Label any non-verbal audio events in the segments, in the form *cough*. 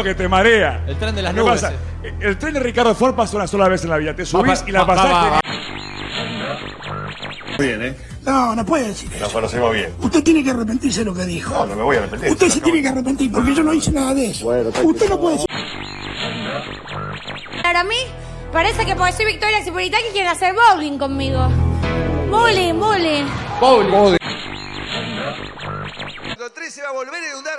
que te marea. El tren de las ¿Qué nubes. pasa? eh. El tren de Ricardo Ford pasa una sola vez en la vida. Te subís Va, y la va, pasás. va, va. Bien, ¿eh? No, no puede decir eso. Nos conocemos bien. Usted tiene que arrepentirse de lo que dijo. No, no me voy a arrepentir. Usted se tiene que arrepentir porque yo no hice nada de eso. Usted no puede decir. Para mí, parece que porque soy Victoria Cipolitaki quieren hacer bowling conmigo. Bowling, bowling. El 3 se va a volver a inundar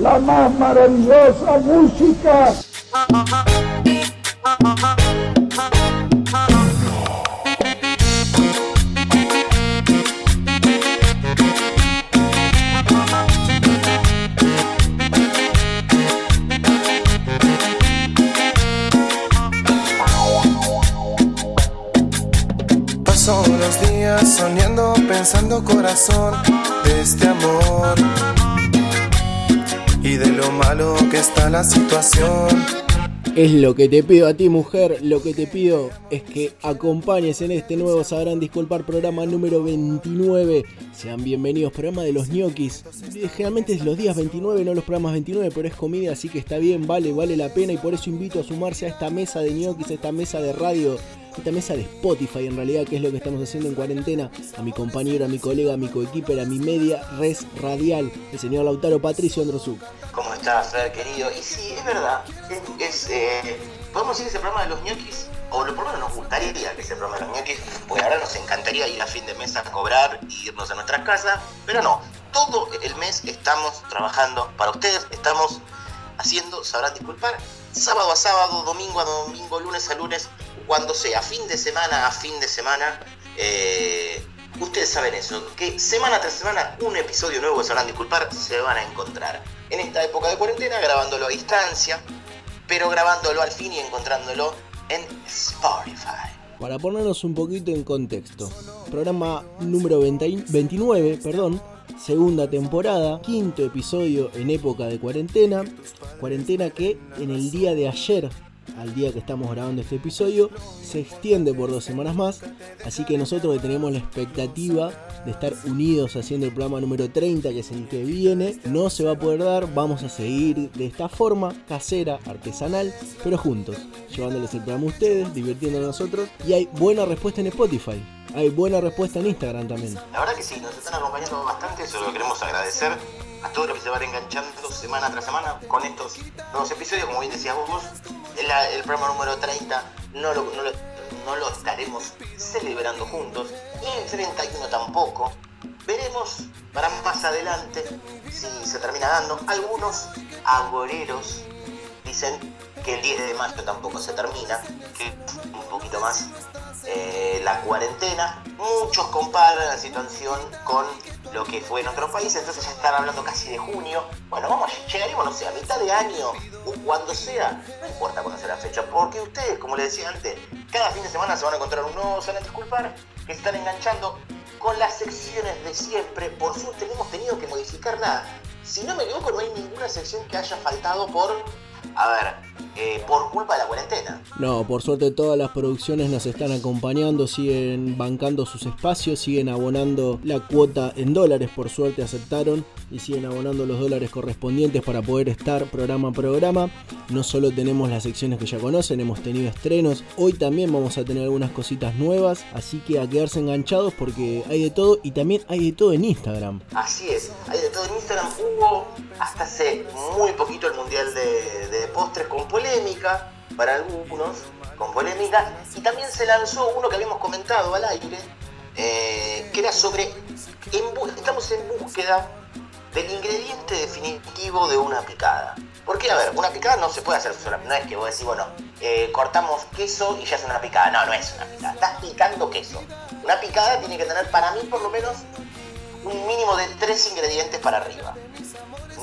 La más maravillosa música. Paso los días soñando, pensando corazón de este amor y de lo malo que está la situación. Es lo que te pido a ti, mujer. Lo que te pido es que acompañes en este nuevo Sabrán Disculpar programa número 29. Sean bienvenidos, programa de los ñoquis. Generalmente es los días 29, no los programas 29, pero es comida, así que está bien, vale, vale la pena. Y por eso invito a sumarse a esta mesa de ñoquis, a esta mesa de radio, esta mesa de Spotify en realidad, que es lo que estamos haciendo en cuarentena. A mi compañero, a mi colega, a mi coequiper, a mi media res radial, el señor Lautaro Patricio Androsuk. ¿Cómo estás, Fer, querido? Y sí, es verdad. Es, eh, Podemos decir ese programa de los ñoquis, o lo por lo menos nos gustaría que ese programa de los ñoquis, porque ahora nos encantaría ir a fin de mes a cobrar y irnos a nuestras casas, pero no. Todo el mes estamos trabajando para ustedes, estamos haciendo, sabrán disculpar, sábado a sábado, domingo a domingo, lunes a lunes, cuando sea, fin de semana a fin de semana. eh, ustedes saben eso, que semana tras semana un episodio nuevo de Sabrán Disculpar se van a encontrar. En esta época de cuarentena, grabándolo a distancia, pero grabándolo al fin y encontrándolo en Spotify. Para ponernos un poquito en contexto, programa número 20 29, perdón, segunda temporada, quinto episodio en época de cuarentena, cuarentena que en el día de ayer, al día que estamos grabando este episodio, se extiende por dos semanas más, así que nosotros tenemos la expectativa de estar unidos haciendo el programa número 30, que es el que viene, no se va a poder dar, vamos a seguir de esta forma, casera, artesanal, pero juntos, llevándoles el programa a ustedes, divirtiéndonos nosotros, y hay buena respuesta en Spotify, hay buena respuesta en Instagram también. La verdad que sí, nos están acompañando bastante, eso lo queremos agradecer a todos los que se van enganchando semana tras semana con estos nuevos episodios, como bien decías vos, el, el programa número 30 no lo, no, lo, estaremos celebrando juntos, y el 31 tampoco. Veremos para más adelante si se termina dando. Algunos agoreros dicen que el 10 de mayo tampoco se termina, que un poquito más eh, la cuarentena. Muchos comparan la situación con lo que fue en otros países, entonces ya están hablando casi de junio. Bueno, vamos, llegaremos, no sé, a mitad de año o cuando sea, no importa cuándo sea la fecha, porque ustedes, como les decía antes, cada fin de semana se van a encontrar un nuevo Salen Disculpar que se están enganchando con las secciones de siempre. Por suerte no hemos tenido que modificar nada. Si no me equivoco, no hay ninguna sección que haya faltado por a ver, eh, por culpa de la cuarentena. No, por suerte todas las producciones nos están acompañando, siguen bancando sus espacios, siguen abonando la cuota en dólares, por suerte aceptaron y siguen abonando los dólares correspondientes para poder estar programa a programa. No solo tenemos las secciones que ya conocen, hemos tenido estrenos, hoy también vamos a tener algunas cositas nuevas, así que a quedarse enganchados porque hay de todo y también hay de todo en Instagram. Así es, hay de todo en Instagram. Hubo hasta hace muy poquito el Mundial de, Postres con polémica, para algunos, con polémica, y también se lanzó uno que habíamos comentado al aire, eh, que era sobre, estamos en búsqueda del ingrediente definitivo de una picada. Porque, a ver, una picada no se puede hacer sola, no es que vos decís, bueno, eh, cortamos queso y ya es una picada. No, no es una picada, estás picando queso. Una picada tiene que tener, para mí por lo menos, un mínimo de tres ingredientes para arriba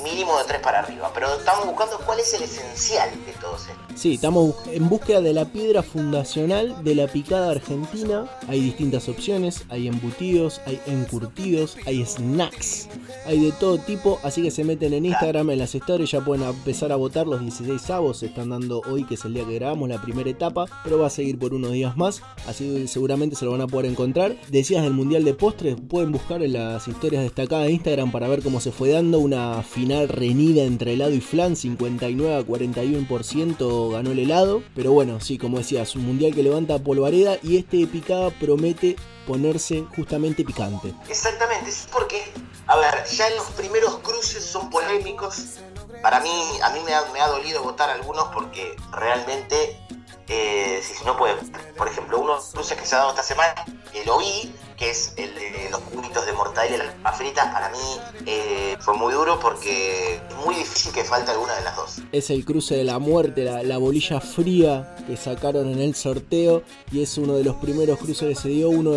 mínimo de tres para arriba, pero estamos buscando cuál es el esencial de todo esto. Sí, estamos en búsqueda de la piedra fundacional de la picada argentina. Hay distintas opciones, hay embutidos, hay encurtidos, hay snacks, hay de todo tipo, así que se meten en Instagram, en las stories, ya pueden empezar a votar los 16 avos, se están dando hoy, que es el día que grabamos la primera etapa, pero va a seguir por unos días más, así que seguramente se lo van a poder encontrar. Decías del Mundial de Postres, pueden buscar en las historias destacadas de Instagram para ver cómo se fue dando una final renida entre helado y flan, 59 a 41% ganó el helado, pero bueno, sí, como decías, un mundial que levanta polvareda y este picada promete ponerse justamente picante. Exactamente, es porque, a ver, ya en los primeros cruces son polémicos. Para mí, a mí me ha, me ha dolido votar algunos porque realmente eh, si no puede, por ejemplo, uno de los cruces que se ha dado esta semana, que lo vi, que es el de los cubitos de mortadela y las papas fritas, para mí eh, fue muy duro porque es muy difícil que falte alguna de las dos. Es el cruce de la muerte, la, bolilla fría que sacaron en el sorteo y es uno de los primeros cruces que se dio uno,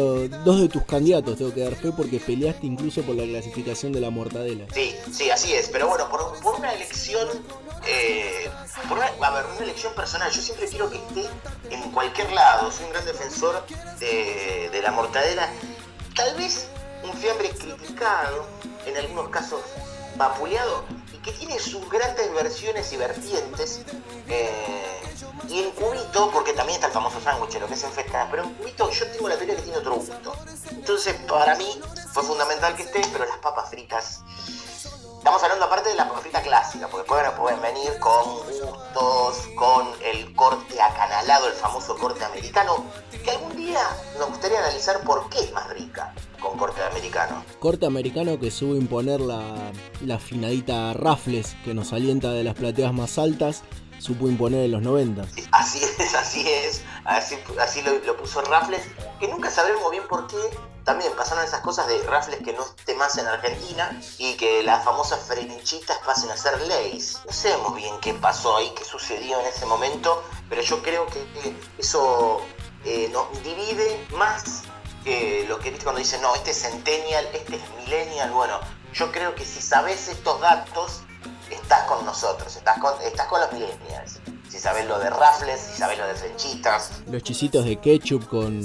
dos de tus candidatos, tengo que dar fe porque peleaste incluso por la clasificación de la mortadela. Sí, sí, así es, pero bueno, por, por una elección eh, por una, a ver, una elección personal. Yo siempre quiero que en cualquier lado. Soy un gran defensor de, la mortadela. Tal vez un fiambre criticado, en algunos casos vapuleado, y que tiene sus grandes versiones y vertientes. Eh, y en cubito, porque también está el famoso sándwich, lo que es en pero en cubito yo tengo la teoría que tiene otro gusto. Entonces, para mí fue fundamental que esté, pero las papas fritas Estamos hablando aparte de la frita clásica, porque pueden, pueden venir con gustos, con el corte acanalado, el famoso corte americano, que algún día nos gustaría analizar por qué es más rica con corte americano. Corte americano que supo imponer la, la finadita Raffles, que nos alienta de las plateas más altas, supo imponer en los 90. así es, así es, así, lo, lo puso Raffles, que nunca sabremos bien por qué también pasaron esas cosas de rafles que no esté más en Argentina y que las famosas frenchitas pasen a ser leyes. No sabemos bien qué pasó ahí, qué sucedió en ese momento, pero yo creo que eso eh, nos divide más que lo que viste cuando dicen, no, este es centennial, este es millennial. Bueno, yo creo que si sabes estos datos, estás con nosotros, estás con, estás con los millennials si sabes lo de Raffles, si sabes lo de frenchitas. Los chisitos de ketchup con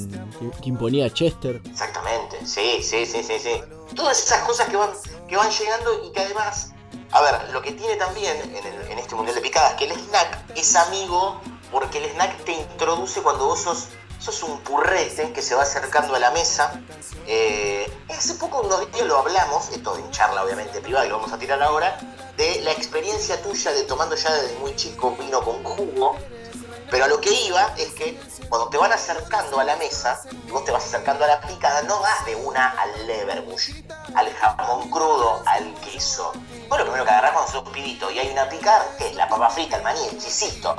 que, imponía Chester. Exactamente, sí, sí, sí, sí, sí. Todas esas cosas que van, que van llegando y que además, a ver, lo que tiene también en, este Mundial de Picadas, que el snack es amigo porque el snack te introduce cuando vos sos sos un purrete que se va acercando a la mesa. Eh, hace poco unos días lo hablamos, esto en charla obviamente privada y lo vamos a tirar ahora, de la experiencia tuya de tomando ya desde muy chico vino con jugo. Pero a lo que iba es que cuando te van acercando a la mesa, y vos te vas acercando a la picada, no vas de una al leverbush, al jamón crudo, al queso. Lo primero que agarrás cuando sos pibito y hay una picada, que es la papa frita, el maní, el chisito.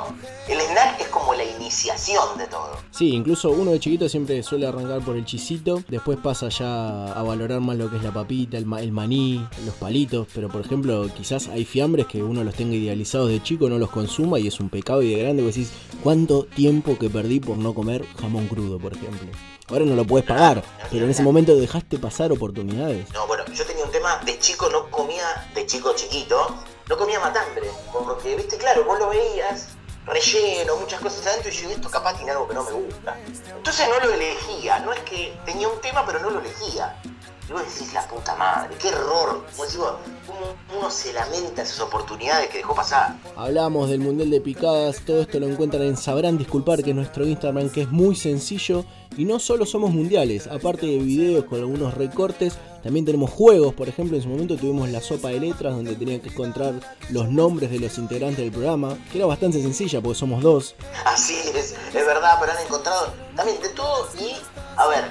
El snack es como la iniciación de todo. Sí, incluso uno de chiquito siempre suele arrancar por el chisito, después pasa ya a valorar más lo que es la papita, el, el maní, los palitos, pero por ejemplo, quizás hay fiambres que uno los tenga idealizados de chico, no los consuma y es un pecado y de grande, vos decís, ¿cuánto tiempo que perdí por no comer jamón crudo, por ejemplo. Ahora no lo puedes pagar, pero en ese momento dejaste pasar oportunidades. No, bueno, yo tenía un tema, de chico no comía, de chico chiquito, no comía matambre, porque, viste, claro, vos lo veías, relleno, muchas cosas adentro, y yo, esto capaz tiene algo que no me gusta. Entonces no lo elegía, no es que tenía un tema, pero no lo elegía. Y vos decís, la puta madre, qué error. Como decís ¿cómo uno se lamenta esas oportunidades que dejó pasar? Hablamos del Mundial de Picadas, todo esto lo encuentran en Sabrán Disculpar, que es nuestro Instagram, que es muy sencillo. Y no solo somos mundiales, aparte de videos con algunos recortes, también tenemos juegos. Por ejemplo, en su momento tuvimos la sopa de letras, donde tenían que encontrar los nombres de los integrantes del programa, que era bastante sencilla porque somos dos. Así es, es verdad, pero han encontrado también de todo y, a ver,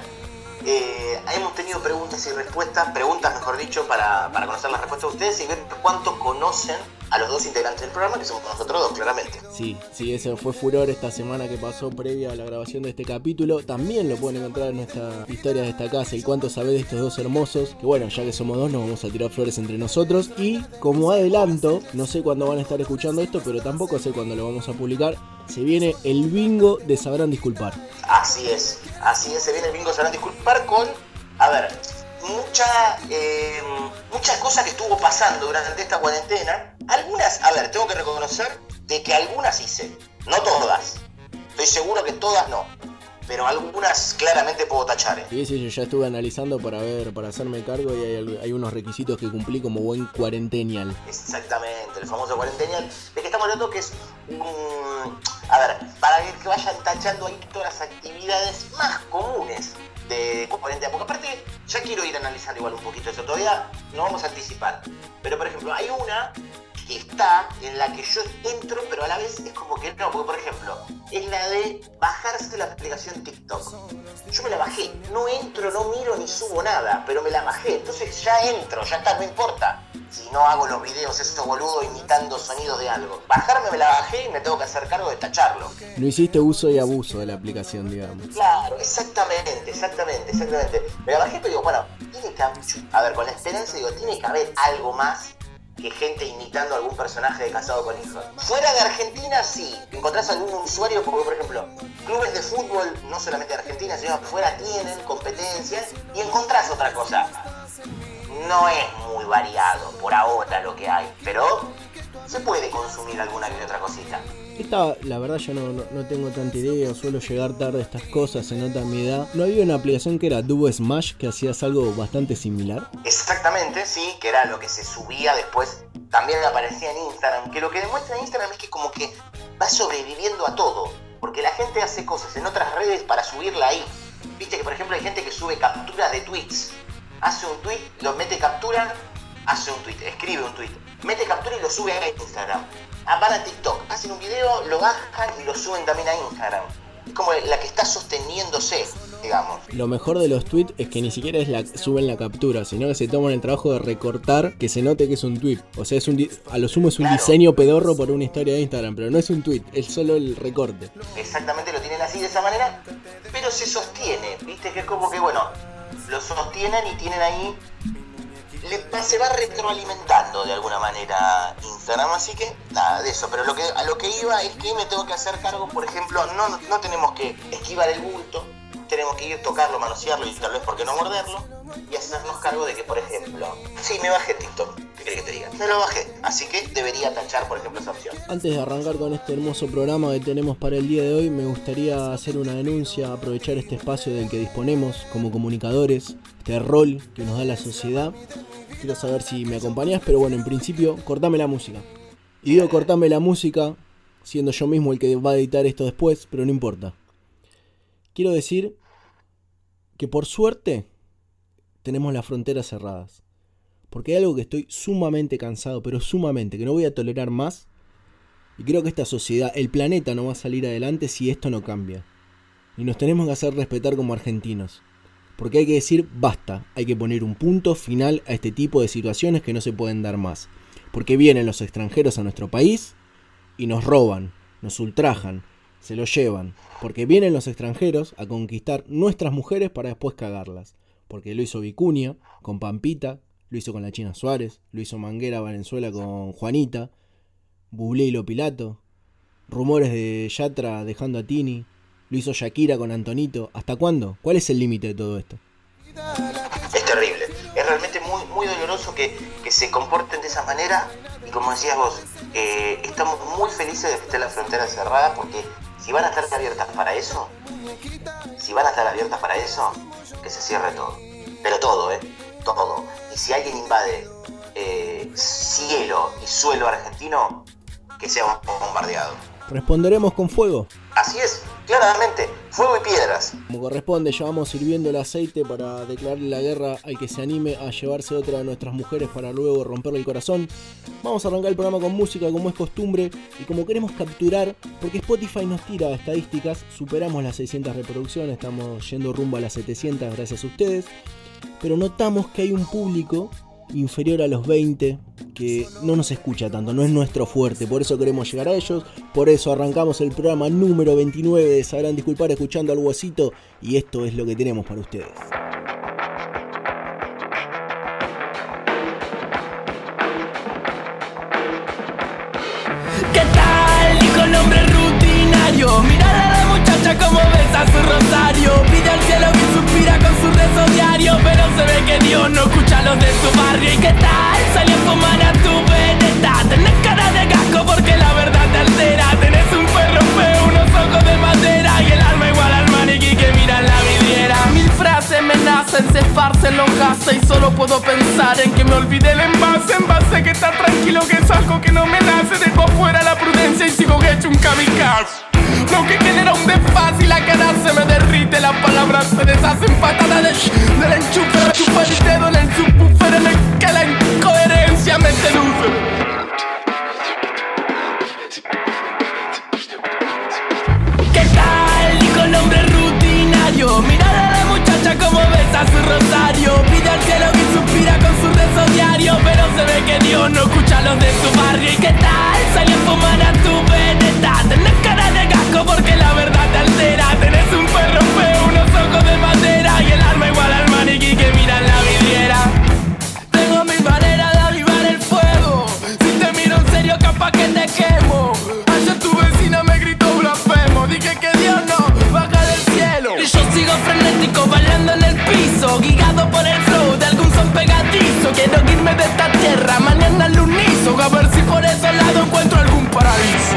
eh, hemos tenido preguntas y respuestas, preguntas mejor dicho, para, para conocer las respuestas de ustedes y ver cuánto conocen a los dos integrantes del programa, que somos nosotros dos, claramente. Sí, sí, ese fue furor esta semana que pasó previa a la grabación de este capítulo. También lo pueden encontrar en nuestra historia destacada, el cuánto sabés de estos dos hermosos. Que bueno, ya que somos dos, nos vamos a tirar flores entre nosotros. Y como adelanto, no sé cuándo van a estar escuchando esto, pero tampoco sé cuándo lo vamos a publicar. Se viene el bingo de Sabrán Disculpar. Así es, así es, se viene el bingo de Sabrán Disculpar con, a ver, mucha, eh, muchas cosas que estuvo pasando durante esta cuarentena. Algunas, a ver, tengo que reconocer de que algunas hice, no todas. Estoy seguro que todas no pero algunas claramente puedo tachar. ¿eh? Sí, sí, yo ya estuve analizando para ver, para hacerme cargo y hay, hay, unos requisitos que cumplí como buen cuarentenial. Exactamente, el famoso cuarentenial, de que estamos hablando que es un... A ver, para que vayan tachando ahí todas las actividades más comunes de cuarentena, porque aparte ya quiero ir analizando igual un poquito eso, todavía no vamos a anticipar, pero por ejemplo hay una que está, en la que yo entro, pero a la vez es como que no, porque por ejemplo, es la de bajarse la aplicación TikTok. Yo me la bajé, no entro, no miro ni subo nada, pero me la bajé, entonces ya entro, ya está, no importa. Si no hago los videos esos boludo imitando sonidos de algo. Bajarme me la bajé y me tengo que hacer cargo de tacharlo. No hiciste uso y abuso de la aplicación, digamos. Claro, exactamente, exactamente, exactamente. Me la bajé, pero digo, bueno, tiene que haber, a ver, con la esperanza digo, tiene que haber algo más que gente imitando a algún personaje de Casado con Hijos. Fuera de Argentina, sí. Encontrás algún usuario, porque por ejemplo, clubes de fútbol, no solamente de Argentina, sino afuera tienen competencias y encontrás otra cosa. No es muy variado por ahora lo que hay, pero se puede consumir alguna que otra cosita. Esta, la verdad, yo no, no, tengo tanta idea, suelo llegar tarde a estas cosas, se nota mi edad. ¿No había una aplicación que era Duo Smash que hacías algo bastante similar? Exactamente, sí, que era lo que se subía después, también aparecía en Instagram. Que lo que demuestra Instagram es que como que va sobreviviendo a todo, porque la gente hace cosas en otras redes para subirla ahí. Viste que, por ejemplo, hay gente que sube capturas de tweets. Hace un tweet, lo mete captura, hace un tweet, escribe un tweet, mete captura y lo sube a Instagram van a TikTok, hacen un video, lo bajan y lo suben también a Instagram. Es como la que está sosteniéndose, digamos. Lo mejor de los tweets es que ni siquiera es la, suben la captura, sino que se toman el trabajo de recortar que se note que es un tweet. O sea, es un a lo sumo es un diseño pedorro por una historia de Instagram, pero no es un tweet, es solo el recorte. Exactamente, lo tienen así de esa manera, pero se sostiene, viste que es como que, bueno, lo sostienen y tienen ahí se va retroalimentando de alguna manera Instagram, así que nada de eso. Pero lo que, a lo que iba es que me tengo que hacer cargo, por ejemplo, no, no tenemos que esquivar el bulto, tenemos que ir tocarlo, manosearlo y tal vez por qué no morderlo y hacernos cargo de que, por ejemplo, sí, me bajé TikTok, ¿qué crees que te diga? Me lo bajé, así que debería tachar, por ejemplo, esa opción. Antes de arrancar con este hermoso programa que tenemos para el día de hoy, me gustaría hacer una denuncia, aprovechar este espacio del que disponemos como comunicadores, este rol que nos da la sociedad quiero saber si me acompañas, pero bueno, en principio, cortame la música. Y digo cortame la música, siendo yo mismo el que va a editar esto después, pero no importa. Quiero decir que por suerte tenemos las fronteras cerradas. Porque hay algo que estoy sumamente cansado, pero sumamente, que no voy a tolerar más. Y creo que esta sociedad, el planeta no va a salir adelante si esto no cambia. Y nos tenemos que hacer respetar como argentinos. Porque hay que decir basta, hay que poner un punto final a este tipo de situaciones que no se pueden dar más. Porque vienen los extranjeros a nuestro país y nos roban, nos ultrajan, se lo llevan. Porque vienen los extranjeros a conquistar nuestras mujeres para después cagarlas. Porque lo hizo Vicuña con Pampita, lo hizo con la China Suárez, lo hizo Manguera Valenzuela con Juanita, Bublé y Lo Pilato, rumores de Yatra dejando a Tini, lo hizo Shakira con Antonito. ¿Hasta cuándo? ¿Cuál es el límite de todo esto? Es terrible. Es realmente muy, muy doloroso que, se comporten de esa manera. Y como decías vos, eh, estamos muy felices de que esté la frontera cerrada porque si van a estar abiertas para eso, si van a estar abiertas para eso, que se cierre todo. Pero todo, ¿eh? Todo. Y si alguien invade eh, cielo y suelo argentino, que sea bombardeado. ¿Responderemos con fuego? Así es, claramente, fuego y piedras. Como corresponde, ya vamos sirviendo el aceite para declararle la guerra al que se anime a llevarse otra de nuestras mujeres para luego romperle el corazón. Vamos a arrancar el programa con música como es costumbre y como queremos capturar, porque Spotify nos tira estadísticas, superamos las 600 reproducciones, estamos yendo rumbo a las 700 gracias a ustedes, pero notamos que hay un público inferior a los 20 que no nos escucha tanto, no es nuestro fuerte, por eso queremos llegar a ellos, por eso arrancamos el programa número 29 Sabrán Disculpar escuchando al huesito y esto es lo que tenemos para ustedes. ¿Qué tal, hijo hombre rutinario? Mira la muchacha como besa su rosario. Pide al cielo que suspira con su rezo diario. Pero se ve que Dios no escucha a los de su barrio. ¿Y qué tal? Salió a fumar a tu veneta Tenés cara de gasco porque la verdad te altera. Tenés un perro feo, unos ojos de madera. Y el alma igual al maniquí que mira en la vidriera. Mil frases me nacen, se esparcen gases. Y solo puedo pensar en que me olvidé el envase. Envase que está tranquilo que saco que no me nace. Dejo fuera la prudencia y sigo hecho un kamikaze lo que genera un desfaz y la cara se me derrite Las palabras se deshacen patada de Del enchufe, la chupa el dedo en el subwoofer En el que la incoherencia me seduce ¿Qué tal? Dijo el hombre rutinario Mirada como besa su rosario. Pide al cielo que suspira con su rezo diario. Pero se ve que Dios no escucha a los de su barrio. ¿Y qué tal? Salió a fumar a tu veneta. Tenés cara de gasco porque la verdad te altera. Tenés un perro feo, unos ojos de madera Y el alma igual al Frenético bailando en el piso Guiado por el flow de algún son pegadizo. Quiero irme de esta tierra mañana al unizo A ver si por ese lado encuentro algún paraíso.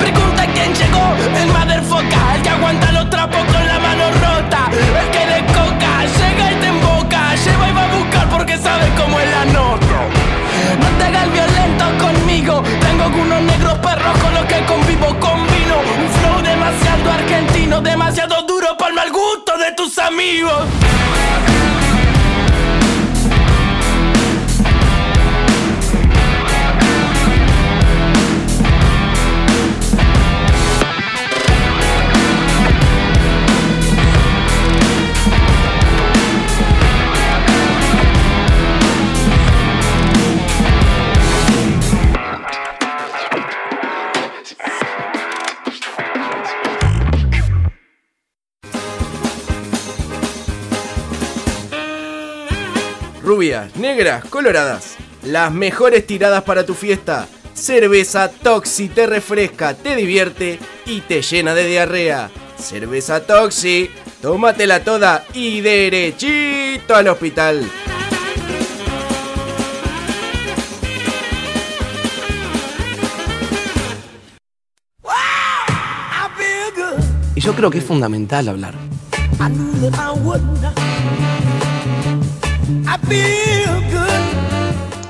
Pregunta quién llegó, el motherfucker El que aguanta los trapos con la mano rota. El que le coca, llega y te emboca Lleva y va a buscar porque sabe cómo es la nota. No te hagas el Algunos negros perros con los que convivo Combino un flow demasiado argentino Demasiado duro para el mal gusto de tus amigos Negras, coloradas. Las mejores tiradas para tu fiesta. Cerveza Toxi te refresca, te divierte y te llena de diarrea. Cerveza Toxi, tómatela toda y derechito al hospital. Y yo creo que es fundamental hablar.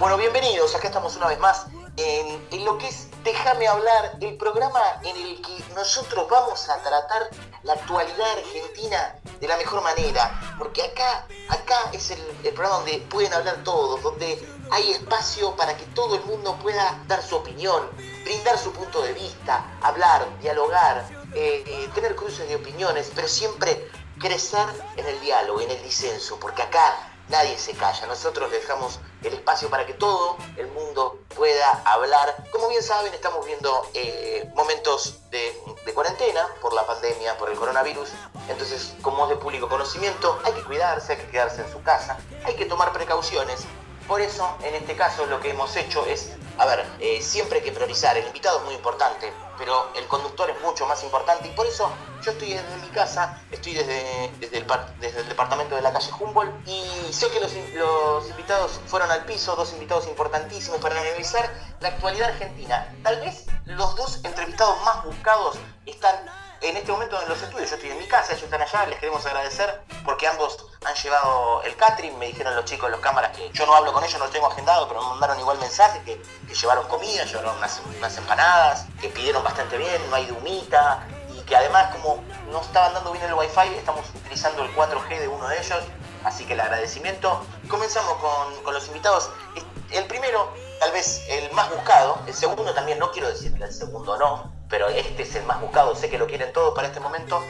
Bueno, bienvenidos, acá estamos una vez más en, lo que es Déjame hablar, el programa en el que nosotros vamos a tratar la actualidad argentina de la mejor manera, porque acá, acá es el, el programa donde pueden hablar todos, donde hay espacio para que todo el mundo pueda dar su opinión, brindar su punto de vista, hablar, dialogar, eh, eh, tener cruces de opiniones, pero siempre crecer en el diálogo, en el disenso, porque acá nadie se calla. Nosotros dejamos el espacio para que todo el mundo pueda hablar. Como bien saben, estamos viendo eh, momentos de, de cuarentena por la pandemia, por el coronavirus. Entonces, como es de público conocimiento, hay que cuidarse, hay que quedarse en su casa, hay que tomar precauciones. Por eso, en este caso, lo que hemos hecho es, a ver, eh, siempre hay que priorizar. El invitado es muy importante, pero el conductor es mucho más importante. Y por eso yo estoy desde mi casa, estoy desde, el, departamento de la calle Humboldt. Y sé que los, los invitados fueron al piso, dos invitados importantísimos para analizar la actualidad argentina. Tal vez los dos entrevistados más buscados están en este momento en los estudios. Yo estoy en mi casa, ellos están allá, les queremos agradecer porque ambos han llevado el catering. Me dijeron los chicos, los cámaras, que yo no hablo con ellos, no lo tengo agendado, pero me mandaron igual mensajes que, llevaron comida, llevaron unas, empanadas, que pidieron bastante bien, no hay de humita y que además como no estaban dando bien el wifi, estamos utilizando el 4G de uno de ellos. Así que el agradecimiento. Comenzamos con, con los invitados. El primero, tal vez el más buscado. El segundo también, no quiero decir que el segundo no, pero este es el más buscado. Sé que lo quieren todos para este momento.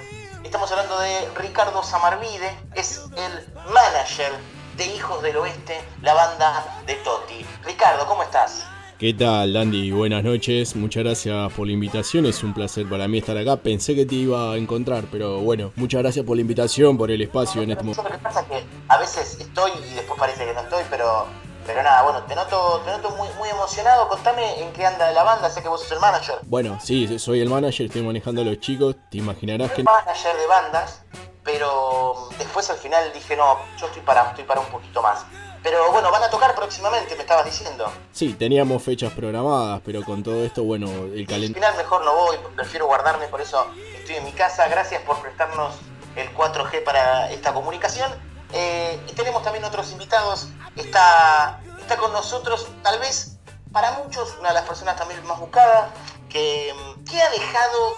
Estamos hablando de Ricardo Samarvide. Es el manager de Hijos del Oeste, la banda de Toti. Ricardo, ¿cómo estás? ¿Qué tal, Andy? Buenas noches. Muchas gracias por la invitación. Es un placer para mí estar acá. Pensé que te iba a encontrar, pero bueno, muchas gracias por la invitación, por el espacio en este momento. lo que pasa es que a veces estoy y después parece que no estoy, pero Pero nada, bueno, te noto, te noto muy, muy emocionado. Contame en qué anda la banda, sé que vos sos el manager. Bueno, sí, soy el manager, estoy manejando a los chicos. Te imaginarás que. Manager de bandas, pero después al final dije, no, yo estoy para, estoy para un poquito más. Pero bueno, van a tocar próximamente, me estabas diciendo. Sí, teníamos fechas programadas, pero con todo esto, bueno, el Al calendario. final mejor no voy, prefiero guardarme, por eso estoy en mi casa. Gracias por prestarnos el 4G para esta comunicación. Eh, y tenemos también otros invitados. Está, está con nosotros, tal vez para muchos, una de las personas también más buscadas, que, que ha dejado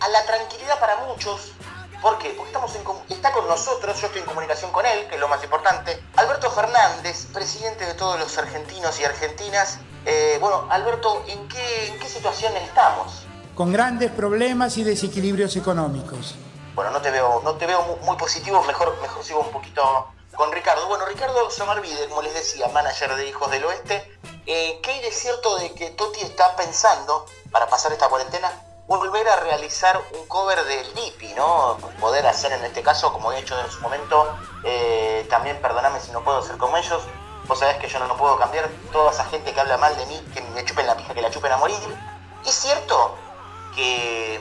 a la tranquilidad para muchos. ¿Por? Porque estamos está con nosotros, yo estoy en comunicación con él, que es lo más importante. Alberto Fernández, presidente de todos los argentinos y argentinas. Eh, bueno, Alberto, ¿en qué, ¿en qué situación estamos? Con grandes problemas y desequilibrios económicos. Bueno, no te veo, no te veo mu- muy, positivo, mejor, mejor sigo un poquito con Ricardo. Bueno, Ricardo Somarvide, como les decía, manager de Hijos del Oeste. Eh, ¿Qué hay de cierto de que Toti está pensando, para pasar esta cuarentena, volver a realizar un cover del Dipi, ¿no? Poder hacer en este caso, como he hecho en su momento, eh, también perdoname si no puedo ser como ellos. Vos sabés que yo no puedo cambiar toda esa gente que habla mal de mí, que me chupen la pija, que la chupen a morir. ¿Es cierto que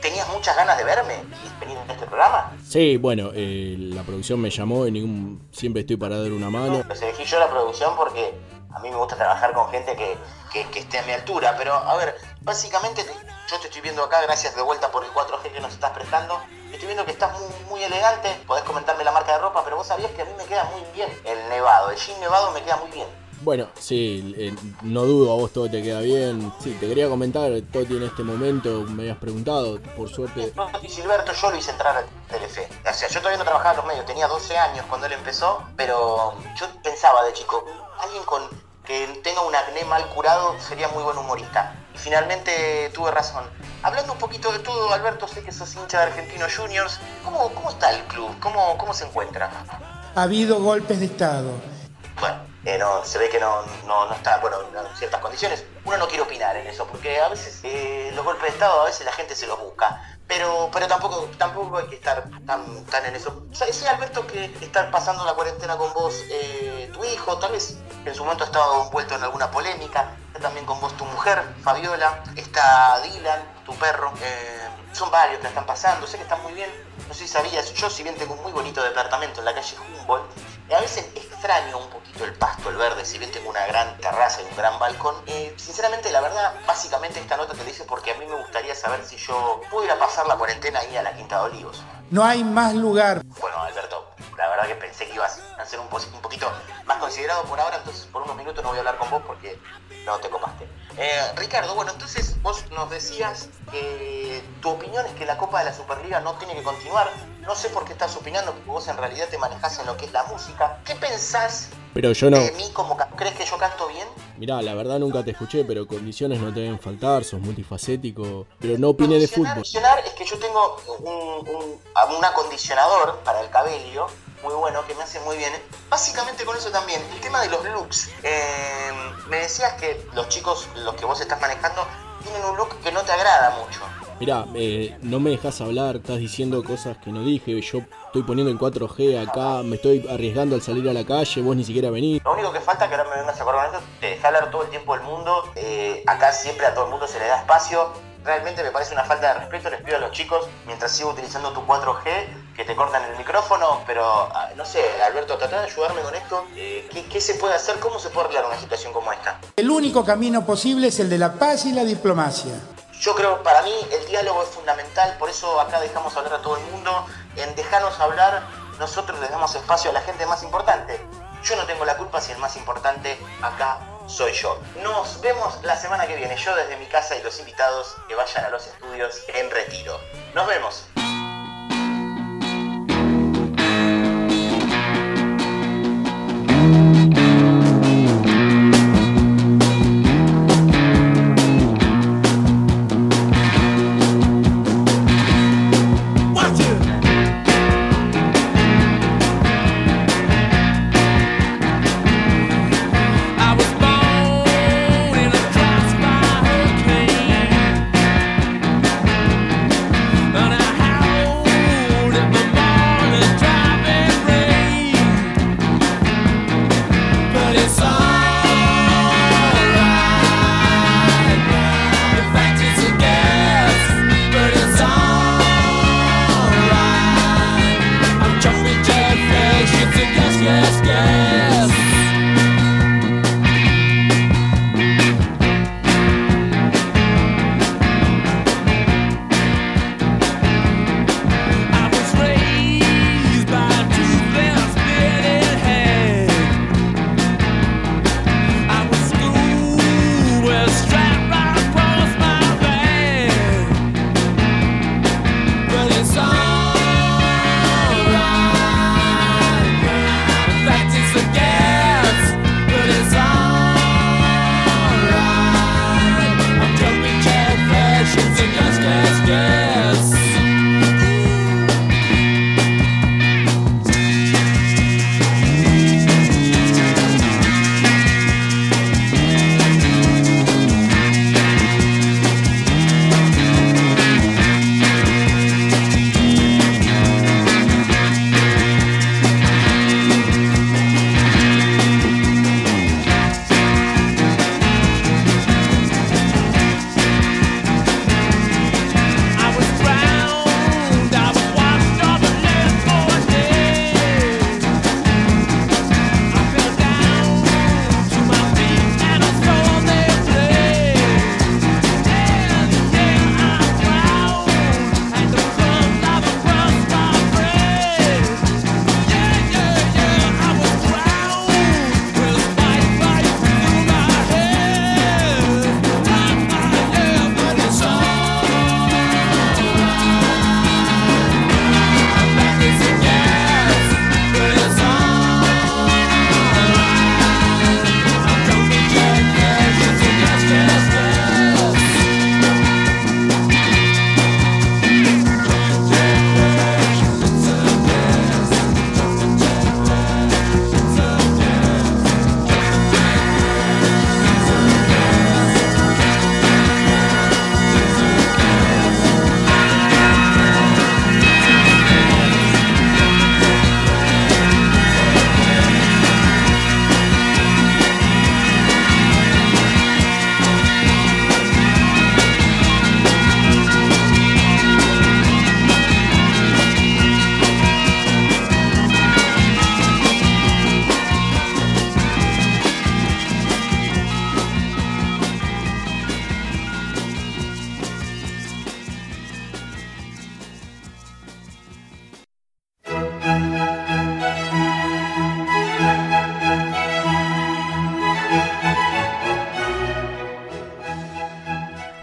tenías muchas ganas de verme y venir en este programa? Sí, bueno, eh, la producción me llamó y ningún... siempre estoy para dar una mano. Pues elegí yo la producción porque a mí me gusta trabajar con gente que, que- que esté a mi altura. Pero, a ver, básicamente te- yo te estoy viendo acá, gracias de vuelta por el 4G que nos estás prestando. Estoy viendo que estás muy, muy elegante, podés comentarme la marca de ropa, pero vos sabías que a mí me queda muy bien el nevado. El jean nevado me queda muy bien. Bueno, sí, eh, no dudo, a vos todo te queda bien. Sí, te quería comentar, Toti, en este momento me habías preguntado, por suerte. Y Silberto yo lo hice entrar al Telefe. O sea, yo todavía no trabajaba en los medios, tenía 12 años cuando él empezó, pero yo pensaba de chico, alguien con que tenga un acné mal curado sería muy buen humorista. Y finalmente tuve razón. Hablando un poquito de todo, Alberto, sé que sos hincha de Argentinos Juniors. ¿Cómo, cómo está el club? ¿Cómo, ¿Cómo se encuentra? Ha habido golpes de Estado. Bueno, eh, no, se ve que no, no, no está, bueno, en ciertas condiciones. Uno no quiere opinar en eso, porque a veces eh, los golpes de Estado, a veces la gente se los busca. Pero, pero tampoco, tampoco hay que estar tan, tan en eso. ¿Sabes, sí, Alberto, que estar pasando la cuarentena con vos, eh, tu hijo, tal vez en su momento ha estado envuelto en alguna polémica, también con vos tu mujer, Fabiola, está Dylan, tu perro, eh, son varios que la están pasando, sé que están muy bien, no sé si sabías, yo si bien tengo un muy bonito departamento en la calle Humboldt, a veces extraño un poquito el pasto, el verde, si bien tengo una gran terraza y un gran balcón, eh, sinceramente la verdad, básicamente esta nota te la hice porque a mí me gustaría saber si yo pudiera pasar la cuarentena ahí a la Quinta de Olivos. No hay más lugar. Bueno, Alberto, la verdad que pensé que ibas a ser un, un poquito más considerado por ahora, entonces por unos minutos no voy a hablar con vos porque no te copaste. Eh, Ricardo, bueno, entonces vos nos decías que tu opinión es que la Copa de la Superliga no tiene que continuar. No sé por qué estás opinando, porque vos en realidad te manejás en lo que es la música. ¿Qué pensás Pero yo no. de mí como ca- ¿Crees que yo canto bien? Mirá, la verdad nunca te escuché, pero condiciones no te deben faltar, sos multifacético. Pero no opine de fútbol. Condicionar es que yo tengo un, un- un acondicionador para el cabello muy bueno que me hace muy bien. Básicamente con eso también, el tema de los looks. Eh, me decías que los chicos, los que vos estás manejando, tienen un look que no te agrada mucho. Mirá, eh, no me dejas hablar, estás diciendo cosas que no dije. Yo estoy poniendo el 4G acá, me estoy arriesgando al salir a la calle, vos ni siquiera venís. Lo único que falta que ahora me vengas a acordar con esto, te deja hablar todo el tiempo el mundo. Eh, acá siempre a todo el mundo se le da espacio. Realmente me parece una falta de respeto. Les pido a los chicos, mientras sigo utilizando tu 4G, que te cortan el micrófono. Pero ah, no sé, Alberto, trata de ayudarme con esto. Eh, ¿qué, qué se puede hacer? ¿Cómo se puede arreglar una situación como esta? El único camino posible es el de la paz y la diplomacia. Yo creo, para mí, el diálogo es fundamental. Por eso acá dejamos hablar a todo el mundo. En dejarnos hablar, nosotros les damos espacio a la gente más importante. Yo no tengo la culpa si el más importante acá soy yo. Nos vemos la semana que viene. Yo desde mi casa y los invitados que vayan a los estudios en retiro. Nos vemos.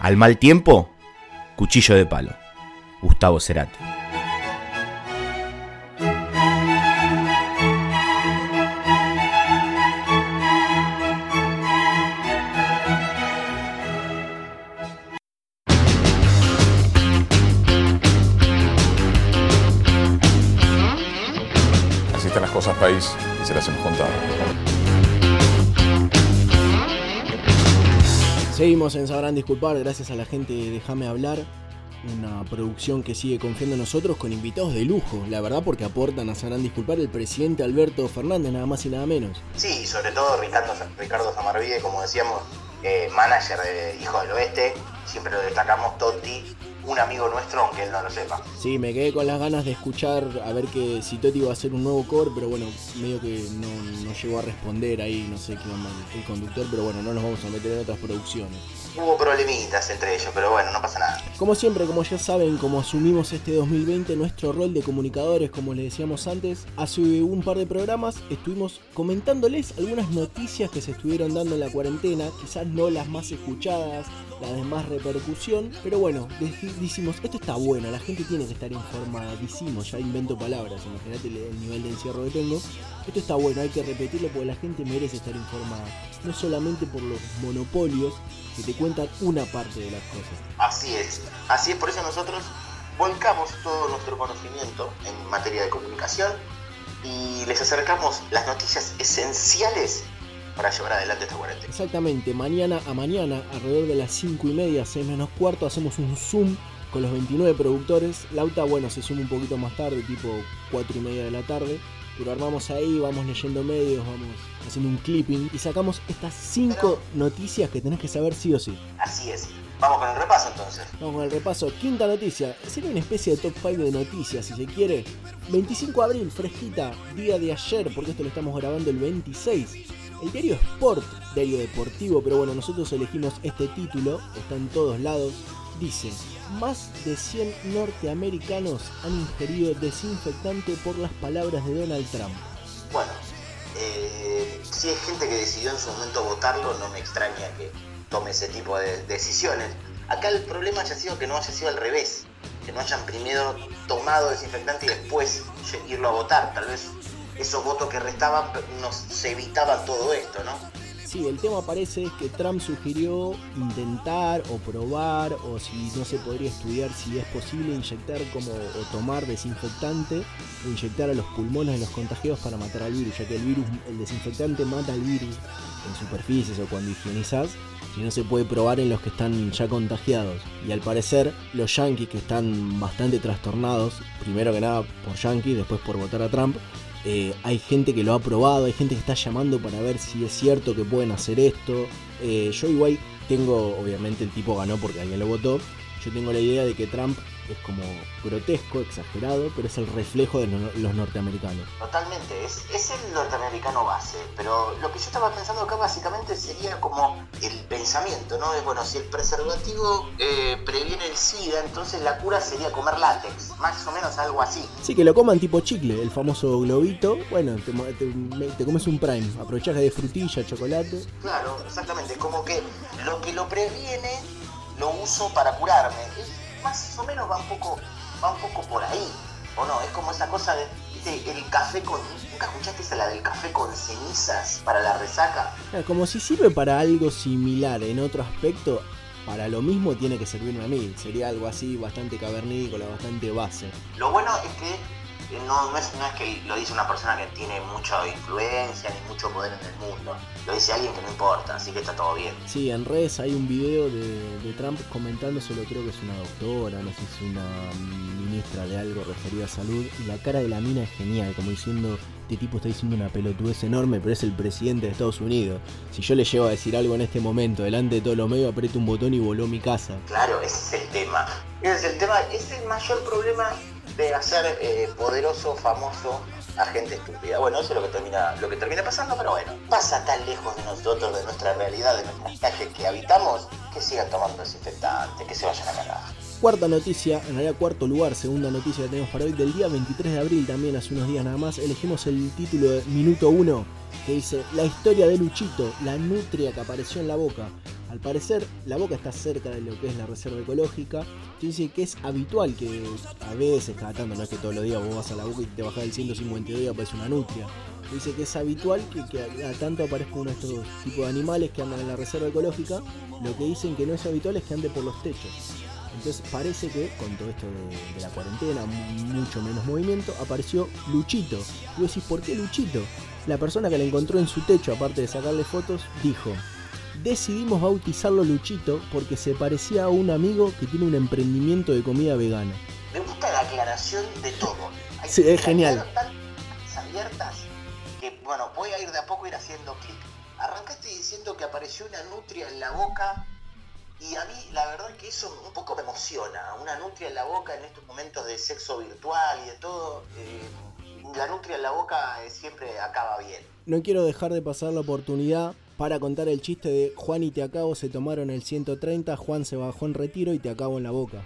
Al mal tiempo, cuchillo de palo. Gustavo Cerati. En Sabrán Disculpar, gracias a la gente de Déjame Hablar, una producción que sigue confiando en nosotros con invitados de lujo, la verdad porque aportan a Sabrán Disculpar el presidente Alberto Fernández, nada más y nada menos. Sí, y sobre todo Ricardo, Ricardo Zamarvide, como decíamos, eh, manager de Hijo del Oeste, siempre lo destacamos, Totti, un amigo nuestro, aunque él no lo sepa. Sí, me quedé con las ganas de escuchar a ver que si Toti iba a hacer un nuevo cover, pero bueno, medio que no, no llegó a responder ahí, no sé qué onda el conductor, pero bueno, no nos vamos a meter en otras producciones. Hubo problemitas entre ellos, pero bueno, no pasa nada. Como siempre, como ya saben, como asumimos este 2020, nuestro rol de comunicadores, como les decíamos antes, hace un par de programas estuvimos comentándoles algunas noticias que se estuvieron dando en la cuarentena, quizás no las más escuchadas, las de más repercusión, pero bueno, decimos, esto está bueno, la gente tiene que estar informada, decimos, ya invento palabras, imagínate el nivel de encierro que tengo, esto está bueno, hay que repetirlo porque la gente merece estar informada, no solamente por los monopolios que te cuentan una parte de las cosas. Así es, así es, por eso nosotros volcamos todo nuestro conocimiento en materia de comunicación y les acercamos las noticias esenciales para llevar adelante esta cuarentena. Exactamente, mañana a mañana, alrededor de las 5 y media, 6 menos cuarto, hacemos un Zoom con los 29 productores. Lauta, bueno, se suma un poquito más tarde, tipo 4 y media de la tarde. Pero armamos ahí, vamos leyendo medios, vamos haciendo un clipping y sacamos estas 5 noticias que tenés que saber sí o sí. Así es. Vamos con el repaso entonces. Vamos con el repaso. Quinta noticia. Sería una especie de top 5 de noticias, si se quiere. 25 de abril, fresquita, día de ayer, porque esto lo estamos grabando el 26. El diario Sport, diario deportivo, pero bueno, nosotros elegimos este título, está en todos lados. Dice, más de 100 norteamericanos han ingerido desinfectante por las palabras de Donald Trump. Bueno, eh, si hay gente que decidió en su momento votarlo, no me extraña que tome ese tipo de decisiones. Acá el problema haya sido que no haya sido al revés, que no hayan primero tomado desinfectante y después irlo a votar. Tal vez esos votos que restaban nos se evitaba todo esto, ¿no? Sí, el tema parece que Trump sugirió intentar o probar o si no se podría estudiar si es posible inyectar como o tomar desinfectante o inyectar a los pulmones de los contagiados para matar al virus, ya que el virus, el desinfectante mata al virus en superficies o cuando higienizás y no se puede probar en los que están ya contagiados. Y al parecer los yankees que están bastante trastornados, primero que nada por yankees, después por votar a Trump, eh, hay gente que lo ha probado, hay gente que está llamando para ver si es cierto que pueden hacer esto. Eh, yo igual tengo, obviamente el tipo ganó porque alguien lo votó, yo tengo la idea de que Trump es como grotesco, exagerado, pero es el reflejo de los norteamericanos. Totalmente, es, es, el norteamericano base, pero lo que yo estaba pensando acá básicamente sería como el pensamiento, ¿no? Es bueno, si el preservativo eh, previene el SIDA, entonces la cura sería comer látex, más o menos algo así. Sí, que lo coman tipo chicle, el famoso globito, bueno, te, te, te comes un prime, aprovechás de frutilla, chocolate. Claro, exactamente, como que lo que lo previene lo uso para curarme más o menos va un poco, va un poco por ahí. ¿O no? Es como esa cosa de. El café con... ¿Nunca escuchaste esa la del café con cenizas para la resaca? Como si sirve para algo similar en otro aspecto, para lo mismo tiene que servirme a mí. Sería algo así bastante cavernícola, bastante base. Lo bueno es que no, no, es, no es que lo dice una persona que tiene mucha influencia ni mucho poder en el mundo. Lo dice alguien que no importa, así que está todo bien. Sí, en redes hay un video de, de Trump comentándoselo, creo que es una doctora, no sé si es una ministra de algo referido a salud. Y la cara de la mina es genial, como diciendo, este tipo está diciendo una pelotudez enorme, pero es el presidente de Estados Unidos. Si yo le llevo a decir algo en este momento, delante de todos los medios, aprieto un botón y voló mi casa. Claro, ese es el tema. Ese es el tema, es el mayor problema de hacer eh, poderoso, famoso a gente estúpida. Bueno, eso es lo que termina, lo que termina pasando, pero bueno, pasa tan lejos de nosotros, de nuestra realidad, de nuestras calles que habitamos, que sigan tomando desinfectante, que se vayan a cagar. Cuarta noticia, en realidad cuarto lugar, segunda noticia que tenemos para hoy, del día 23 de abril también, hace unos días nada más, elegimos el título de Minuto 1, que dice La historia de Luchito, la nutria que apareció en la boca. Al parecer, la boca está cerca de lo que es la reserva ecológica. Dice que es habitual que a veces, cada tanto, no es que todos los días vos vas a la boca y te bajás del 152 y aparece una nutria. Dice que es habitual que, a tanto aparezca uno de estos tipos de animales que andan en la reserva ecológica. Lo que dicen que no es habitual es que ande por los techos. Entonces parece que con todo esto de, de la cuarentena, mucho menos movimiento, apareció Luchito. Y vos decís, ¿por qué Luchito? La persona que le encontró en su techo, aparte de sacarle fotos, dijo, decidimos bautizarlo Luchito porque se parecía a un amigo que tiene un emprendimiento de comida vegana. Me gusta la aclaración de todo. Hay Sí, es genial. tantas abiertas que, bueno, voy a ir de a poco ir haciendo clic. Arrancaste diciendo que apareció una nutria en la boca y a mí la verdad que eso un poco me emociona. Una nutria en la boca en estos momentos de sexo virtual y de todo. eh, la nutria en la boca eh, siempre acaba bien. No quiero dejar de pasar la oportunidad para contar el chiste de Juan y Te Acabo se tomaron el 130, Juan se bajó en retiro y Te Acabo en la boca.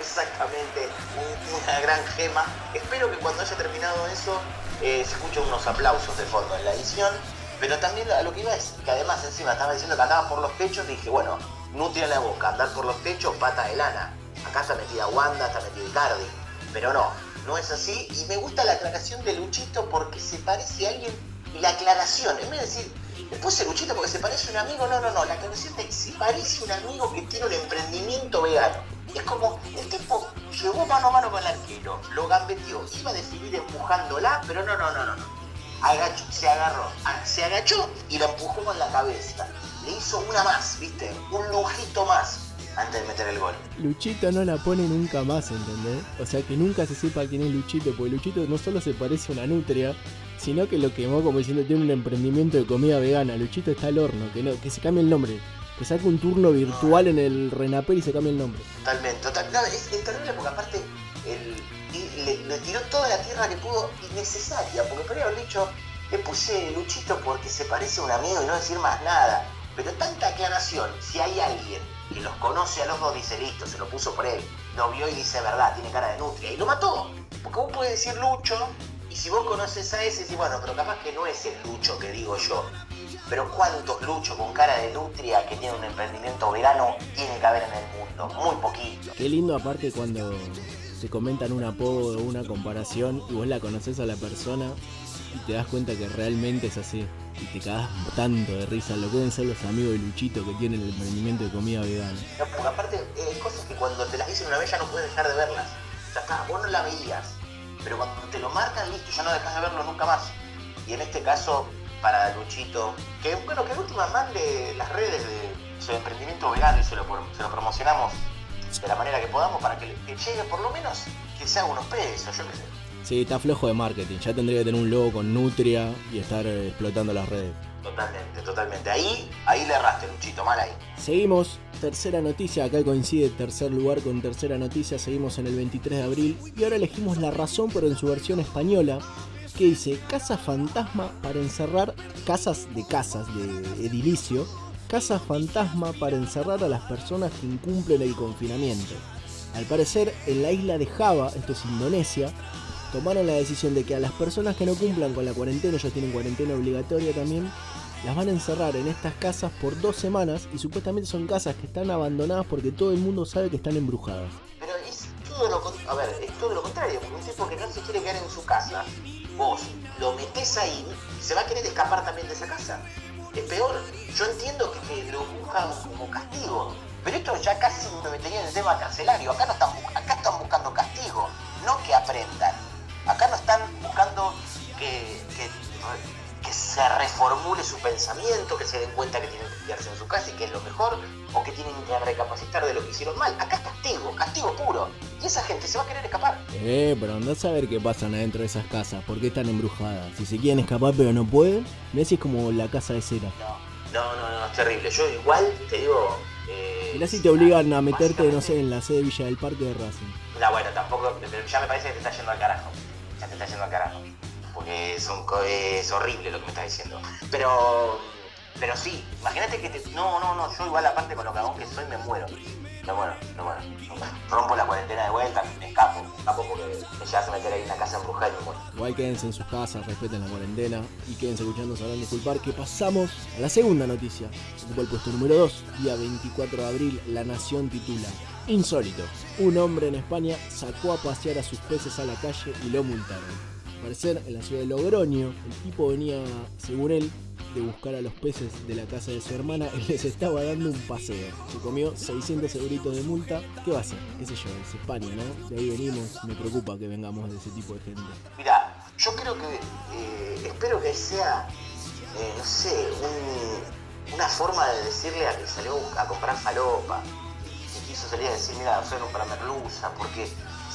Exactamente, un- una gran gema. Espero que cuando haya terminado eso eh, se escuchen unos aplausos de fondo en la edición. Pero también a lo que iba es que además encima estaba diciendo que andaba por los techos, dije, bueno, nutria la boca, andar por los techos, pata de lana. Acá está metida Wanda, está metido Icardi. Pero no, no es así. Y me gusta la aclaración de Luchito porque se parece a alguien. La aclaración, en vez de decir, le puse Luchito porque se parece un amigo, no, no, no. La aclaración de se parece un amigo que tiene un emprendimiento vegano. Es como, el tipo llegó mano a mano con el arquero, lo gambeteó, iba a definir empujándola, pero no, no, no, no. no. Se agarró, a- se agachó y la empujó con la cabeza. Le hizo una más, ¿viste? Un lujito más antes de meter el gol. Luchito no la pone nunca más, ¿entendés? O sea que nunca se sepa quién es Luchito, porque Luchito no solo se parece a una nutria, sino que lo quemó como diciendo tiene un emprendimiento de comida vegana. Luchito está al horno, que no, que se cambie el nombre. Que saque un turno virtual en el Renapel y se cambie el nombre. Totalmente, total. No, es, terrible porque aparte le, tiró toda la tierra que pudo innecesaria, porque podría haber dicho, le puse Luchito porque se parece a un amigo y no decir más nada. Pero tanta aclaración, si hay alguien que los conoce a los dos, dice listo, se lo puso por él, lo vio y dice verdad, tiene cara de nutria, y lo mató. Porque vos puedes decir Lucho, y si vos conoces a ese, decís, bueno, pero capaz que no es el Lucho que digo yo. Pero ¿cuántos Luchos con cara de nutria que tienen un emprendimiento vegano tiene que haber en el mundo? Muy poquito. Qué lindo aparte cuando te comentan un apodo o una comparación y vos la conoces a la persona y te das cuenta que realmente es así. Y te cagas tanto de risa lo que deben ser los amigos de Luchito que tienen el emprendimiento de comida vegana. No, porque aparte eh, hay cosas que cuando te las dicen una vez ya no puedes dejar de verlas. Ya está, vos no la veías. Pero cuando te lo marcan, listo, ya no dejas de verlo nunca más. Y en este caso, para Luchito, que bueno, que última mande las redes de su emprendimiento vegano y se lo, pro- se lo promocionamos de la manera que podamos para que, le- que llegue por lo menos que se haga unos pesos, yo qué sé. Sí, está flojo de marketing. Ya tendría que tener un logo con Nutria y estar eh, explotando las redes. Totalmente, totalmente. Ahí, ahí le erraste, Luchito, mal ahí. Seguimos, tercera noticia, acá coincide tercer lugar con tercera noticia, seguimos en el 23 de abril y ahora elegimos La Razón pero en su versión española que dice Casa Fantasma para encerrar casas de casas de edilicio, Casa Fantasma para encerrar a las personas que incumplen el confinamiento. Al parecer en la isla de Java, esto es Indonesia, tomaron la decisión de que a las personas que no cumplan con la cuarentena, ellos tienen cuarentena obligatoria también, las van a encerrar en estas casas por dos semanas y supuestamente son casas que están abandonadas porque todo el mundo sabe que están embrujadas. Pero es todo lo a ver, es todo lo contrario, un tipo que no se quiere quedar en su casa, vos lo metés ahí, se va a querer escapar también de esa casa. Es peor, yo entiendo que, que lo buscan como castigo, pero esto ya casi me metería en el tema carcelario. Acá no están, acá están buscando castigo, no que aprendan. Acá no están buscando que, que, que se reformule su pensamiento, que se den cuenta que tienen que quedarse en su casa y que es lo mejor, o que tienen que recapacitar de lo que hicieron mal. Acá es castigo, castigo puro. Y esa gente se va a querer escapar. Eh, pero andá a saber qué pasan adentro de esas casas, por qué están embrujadas. Si se quieren escapar pero no pueden, si es como la casa de cera. No, no, no, es terrible. Yo igual te digo. Eh, Mirá si te obligan a meterte, no sé, en la sede Villa del Parque de Racing. No, bueno, tampoco. pero Ya me parece que te está yendo al carajo. Ya te está yendo al carajo. Porque es, horrible lo que me estás diciendo. Pero. Pero sí, imagínate que te. No, no, no, yo igual aparte con lo cagón que soy me muero. Me muero, me muero. Rompo la cuarentena de vuelta, me escapo, me escapo porque me llevas a meter ahí en una casa embrujada y me muero. Igual quédense en sus casas, respeten la cuarentena y quédense escuchando Sabrán Disculpar que pasamos a la segunda noticia. Ocupa el puesto número 2, día 24 de abril, La Nación titula Insólito. Un hombre en España sacó a pasear a sus peces a la calle y lo multaron. Parecer, en la ciudad de Logroño, el tipo venía, según él, de buscar a los peces de la casa de su hermana y les estaba dando un paseo. Se comió 600 euritos de multa. ¿Qué va a hacer? ¿Qué sé yo? Es España, ¿no? De ahí venimos. Me preocupa que vengamos de ese tipo de gente. Mira, yo creo que, eh, espero que sea, eh, no sé, un- una forma de decirle a que salió a comprar falopa. Que quiso salir a decir, mira, soy para merluza, porque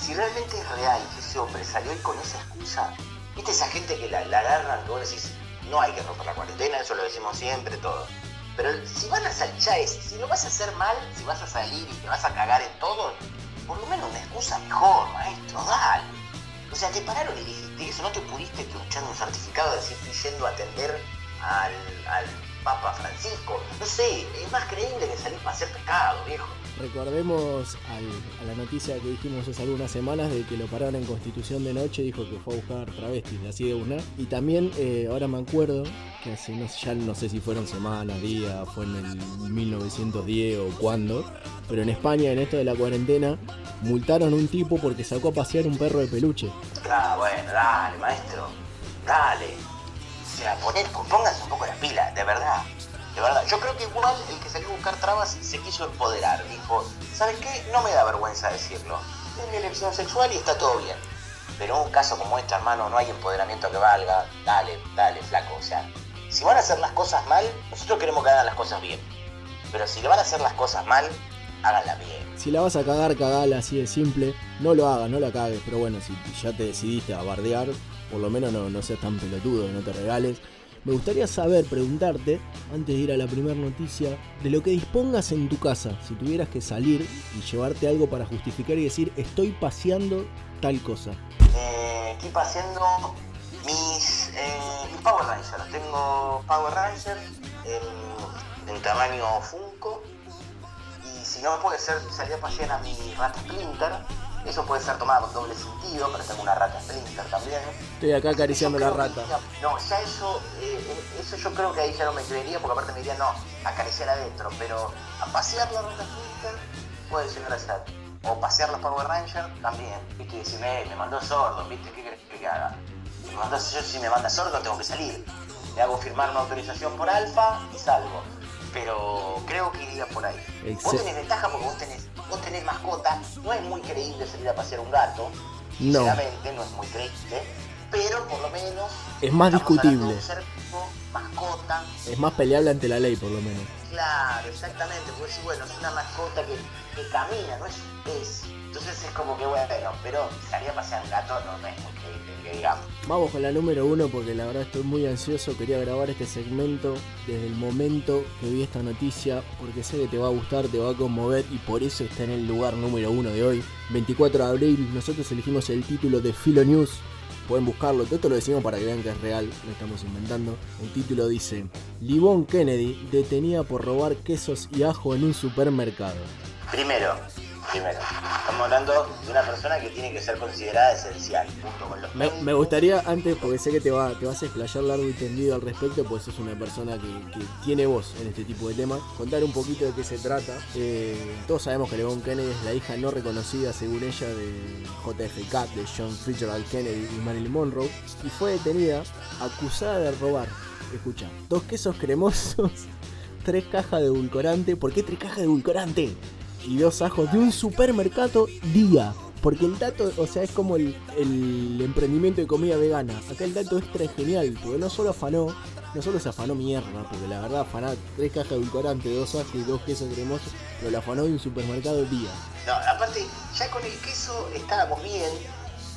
si realmente es real que ese hombre salió y con esa excusa, viste esa gente que la, la agarran, que vos decís, no hay que romper la cuarentena, eso lo decimos siempre, todo. Pero si van a salir, ya es, si lo vas a hacer mal, si vas a salir y te vas a cagar en todo, por lo menos una excusa mejor, maestro, dale. O sea, te pararon y dijiste eso, no te pudiste truchar un certificado de decir yendo a atender al, al Papa Francisco. No sé, es más creíble que salir para hacer pescado, viejo. Recordemos al- a la noticia que dijimos hace algunas semanas de que lo pararon en Constitución de noche, dijo que fue a buscar travestis, así de una. Y también, eh, ahora me acuerdo, que hace, no, ya no sé si fueron semanas, días, fue en el 1910 o cuándo, pero en España, en esto de la cuarentena, multaron a un tipo porque sacó a pasear un perro de peluche. Ah, bueno, dale, maestro. Dale. O sea, pónganse un poco las pilas, de verdad. De verdad. Yo creo que igual el que salió a buscar trabas se quiso empoderar. Dijo, ¿sabes qué? No me da vergüenza decirlo. Es mi elección sexual y está todo bien. Pero en un caso como este, hermano, no hay empoderamiento que valga. Dale, dale, flaco. O sea, si van a hacer las cosas mal, nosotros queremos que hagan las cosas bien. Pero si le van a hacer las cosas mal, háganlas bien. Si la vas a cagar, cagala así de simple. No lo hagas, no la cagues. Pero bueno, si ya te decidiste a bardear, por lo menos no, no seas tan pelotudo, no te regales. Me gustaría saber, preguntarte, antes de ir a la primera noticia, de lo que dispongas en tu casa. Si tuvieras que salir y llevarte algo para justificar y decir, estoy paseando tal cosa. Eh, estoy paseando mis, eh, Power Rangers. Tengo Power Rangers en, en tamaño Funko. Y si no, puede ser salir a pasear a mi rata Splinter. Eso puede ser tomado con doble sentido, pero tengo una rata Splinter también. Estoy acá acariciando la que rata. No, ya eso, eh, eso yo creo que ahí ya no me creería, porque aparte me diría, no, acariciar adentro, pero a pasear la rata Splinter puede llegar a ser. O pasear los Power Rangers también. Viste, y decirme, "Eh, me mandó sordo, ¿viste? ¿Qué querés que haga? Me mandó, yo si me manda sordo tengo que salir. Le hago firmar una autorización por alfa y salgo. Pero creo que iría por ahí. Vos tenés ventaja porque vos tenés, vos tenés mascota. No es muy creíble salir a pasear un gato. No. Sinceramente, no es muy creíble. Pero por lo menos. Es más discutible. de ser mascota. Es más peleable ante la ley, por lo menos. Claro, exactamente. Porque si bueno, es una mascota que, que camina, no es. Entonces es como que bueno, pero salir a pasear un gato no, es muy creíble, que digamos. Vamos con la número uno porque la verdad estoy muy ansioso. Quería grabar este segmento desde el momento que vi esta noticia porque sé que te va a gustar, te va a conmover y por eso está en el lugar número uno de hoy. 24 de abril nosotros elegimos el título de Philo News. Pueden buscarlo, todo esto lo decimos para que vean que es real, no estamos inventando. El título dice, Livon Kennedy detenida por robar quesos y ajo en un supermercado. Primero, primero, estamos hablando de una persona que tiene que ser considerada esencial, junto con los Me, me gustaría antes, porque sé que te, va, te vas a explayar largo y tendido al respecto, pues sos una persona que, que tiene voz en este tipo de temas, contar un poquito de qué se trata. Eh, todos sabemos que Levon Kennedy es la hija no reconocida, según ella, de JFK, de John Fitzgerald Kennedy y Marilyn Monroe, y fue detenida acusada de robar, escucha, dos quesos cremosos, *laughs* tres cajas de edulcorante, ¿por qué tres cajas de edulcorante? Y dos ajos de un supermercado día. Porque el dato, o sea, es como el, el emprendimiento de comida vegana. Acá el dato extra es genial, porque no solo afanó, no solo se afanó mierda, porque la verdad afanar tres cajas de edulcorante, dos ajos y dos quesos cremosos, pero lo afanó de un supermercado día. No, aparte, ya con el queso estábamos bien,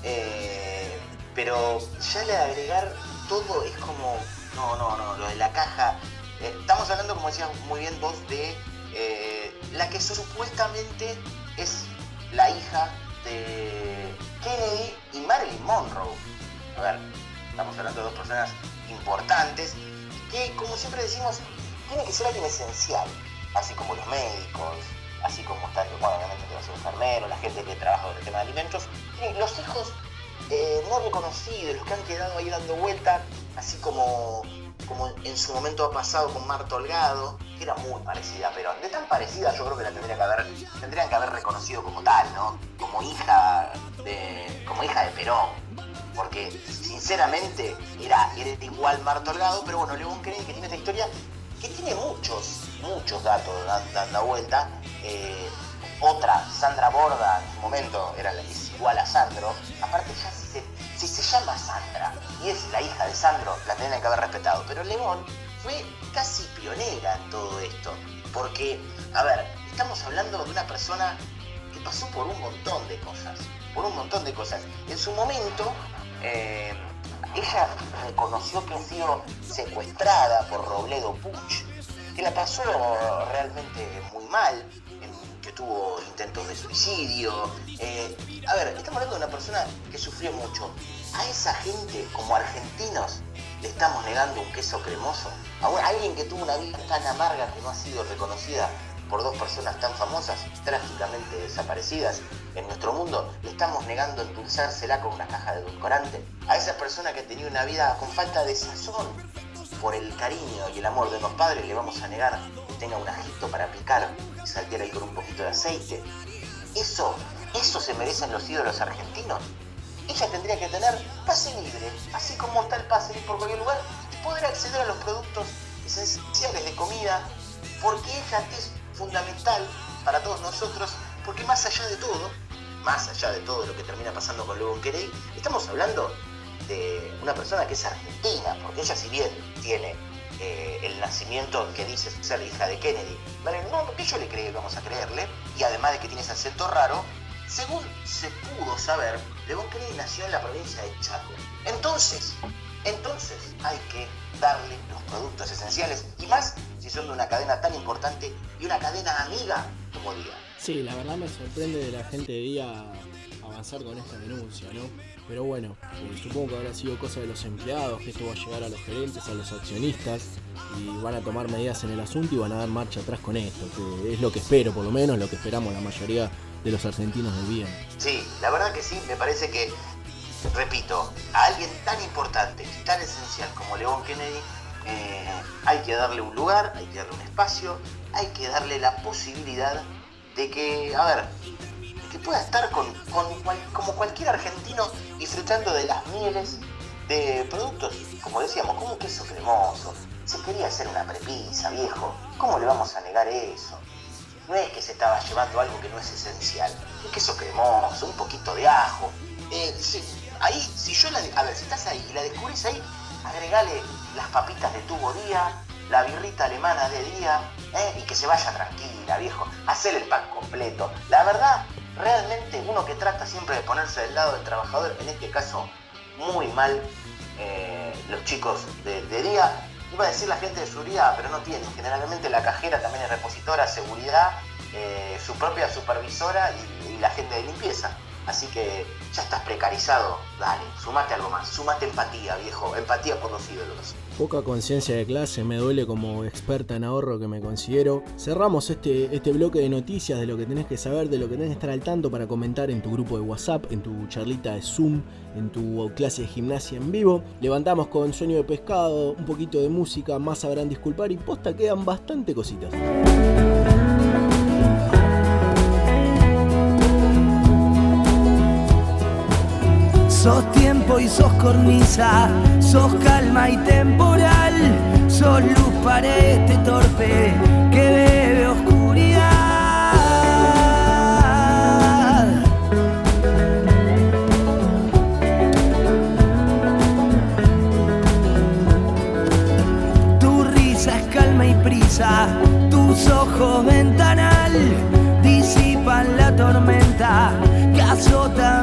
eh, pero ya le agregar todo es como. No, no, no, lo de la caja. eh, estamos hablando, como decías muy bien vos, de eh, la que supuestamente es la hija de Kennedy y Marilyn Monroe. A ver, estamos hablando de dos personas importantes que, como siempre decimos, tiene que ser alguien esencial, así como los médicos, así como están, bueno, obviamente los enfermeros, la gente que trabaja con el tema de alimentos, los hijos eh, no reconocidos, los que han quedado ahí dando vuelta, así como, como en su momento ha pasado con Marta Holgado, que era muy parecida a Perón. De tan parecida yo creo que la tendría que haber, tendrían que haber reconocido como tal, ¿no? Como hija de, como hija de Perón. Porque sinceramente era, era igual Marta Holgado, pero bueno, León cree que tiene esta historia que tiene muchos, muchos datos dando vuelta. Eh, otra, Sandra Borda, en su momento era la, es igual a Sandro. Aparte, ya si se, si se llama Sandra y es la hija de Sandro, la tendrían que haber respetado. Pero León fue casi pionera en todo esto. Porque, a ver, estamos hablando de una persona que pasó por un montón de cosas. Por un montón de cosas. En su momento, eh, ella reconoció que ha sido secuestrada por Robledo Puch, que la pasó realmente muy mal, que tuvo intentos de suicidio. Eh, a ver, estamos hablando de una persona que sufrió mucho. A esa gente, como argentinos, le estamos negando un queso cremoso. A alguien que tuvo una vida tan amarga que no ha sido reconocida por dos personas tan famosas, trágicamente desaparecidas en nuestro mundo, le estamos negando endulzársela con una caja de edulcorante. A esa persona que tenía una vida con falta de sazón, por el cariño y el amor de los padres, le vamos a negar que tenga un ajito para picar y saltear ahí con un poquito de aceite. Eso, eso se merecen los ídolos argentinos. Ella tendría que tener pase libre, así como está el pase libre por cualquier lugar, y poder acceder a los productos esenciales de comida, porque ella es fundamental para todos nosotros, porque más allá de todo, más allá de todo lo que termina pasando con Logan Querey, estamos hablando de una persona que es argentina, porque ella si bien tiene eh, el nacimiento que dice ser hija de Kennedy, ¿vale? No, porque yo le creí vamos a creerle, y además de que tiene ese acento raro, según se pudo saber, León Kennedy nació en la provincia de Chaco. Entonces, entonces hay que darle los productos esenciales, y más si son de una cadena tan importante y una cadena amiga como Día. Sí, la verdad me sorprende de la gente de Día avanzar con esta denuncia, ¿no? Pero bueno, eh, supongo que habrá sido cosa de los empleados, que esto va a llegar a los gerentes, a los accionistas, y van a tomar medidas en el asunto y van a dar marcha atrás con esto, que es lo que espero, por lo menos lo que esperamos la mayoría de los argentinos del bien. Sí, la verdad que sí, me parece que, repito, a alguien tan importante y tan esencial como León Kennedy, eh, hay que darle un lugar, hay que darle un espacio, hay que darle la posibilidad de que, a ver, que pueda estar con, como cualquier argentino disfrutando de las mieles de productos, como decíamos, como queso cremoso. Se quería hacer una prepisa, viejo. ¿Cómo le vamos a negar eso? No es que se estaba llevando algo que no es esencial. Queso cremoso, un poquito de ajo. Eh, ahí, si yo la... A ver, si estás ahí y la descubrís ahí, agregale las papitas de tubo día, la birrita alemana de día, ¿eh? y que se vaya tranquila, viejo. Hacer el pack completo. La verdad, realmente uno que trata siempre de ponerse del lado del trabajador, en este caso muy mal, eh, los chicos de, día, iba a decir la gente de seguridad, pero no tienen. Generalmente la cajera también es repositora, seguridad, eh, su propia supervisora y, y la gente de limpieza. Así que ya estás precarizado, dale, sumate algo más, sumate empatía, viejo, empatía por los ídolos. Poca conciencia de clase, me duele como experta en ahorro que me considero. Cerramos este, este bloque de noticias de lo que tenés que saber, de lo que tenés que estar al tanto para comentar en tu grupo de WhatsApp, en tu charlita de Zoom, en tu clase de gimnasia en vivo. Levantamos con sueño de pescado, un poquito de música, más sabrán disculpar y posta quedan bastante cositas. Sos tiempo y sos cornisa, sos calma y temporal, sos luz para este torpe que bebe oscuridad. Tu risa es calma y prisa, tus ojos ventanal disipan la tormenta que azota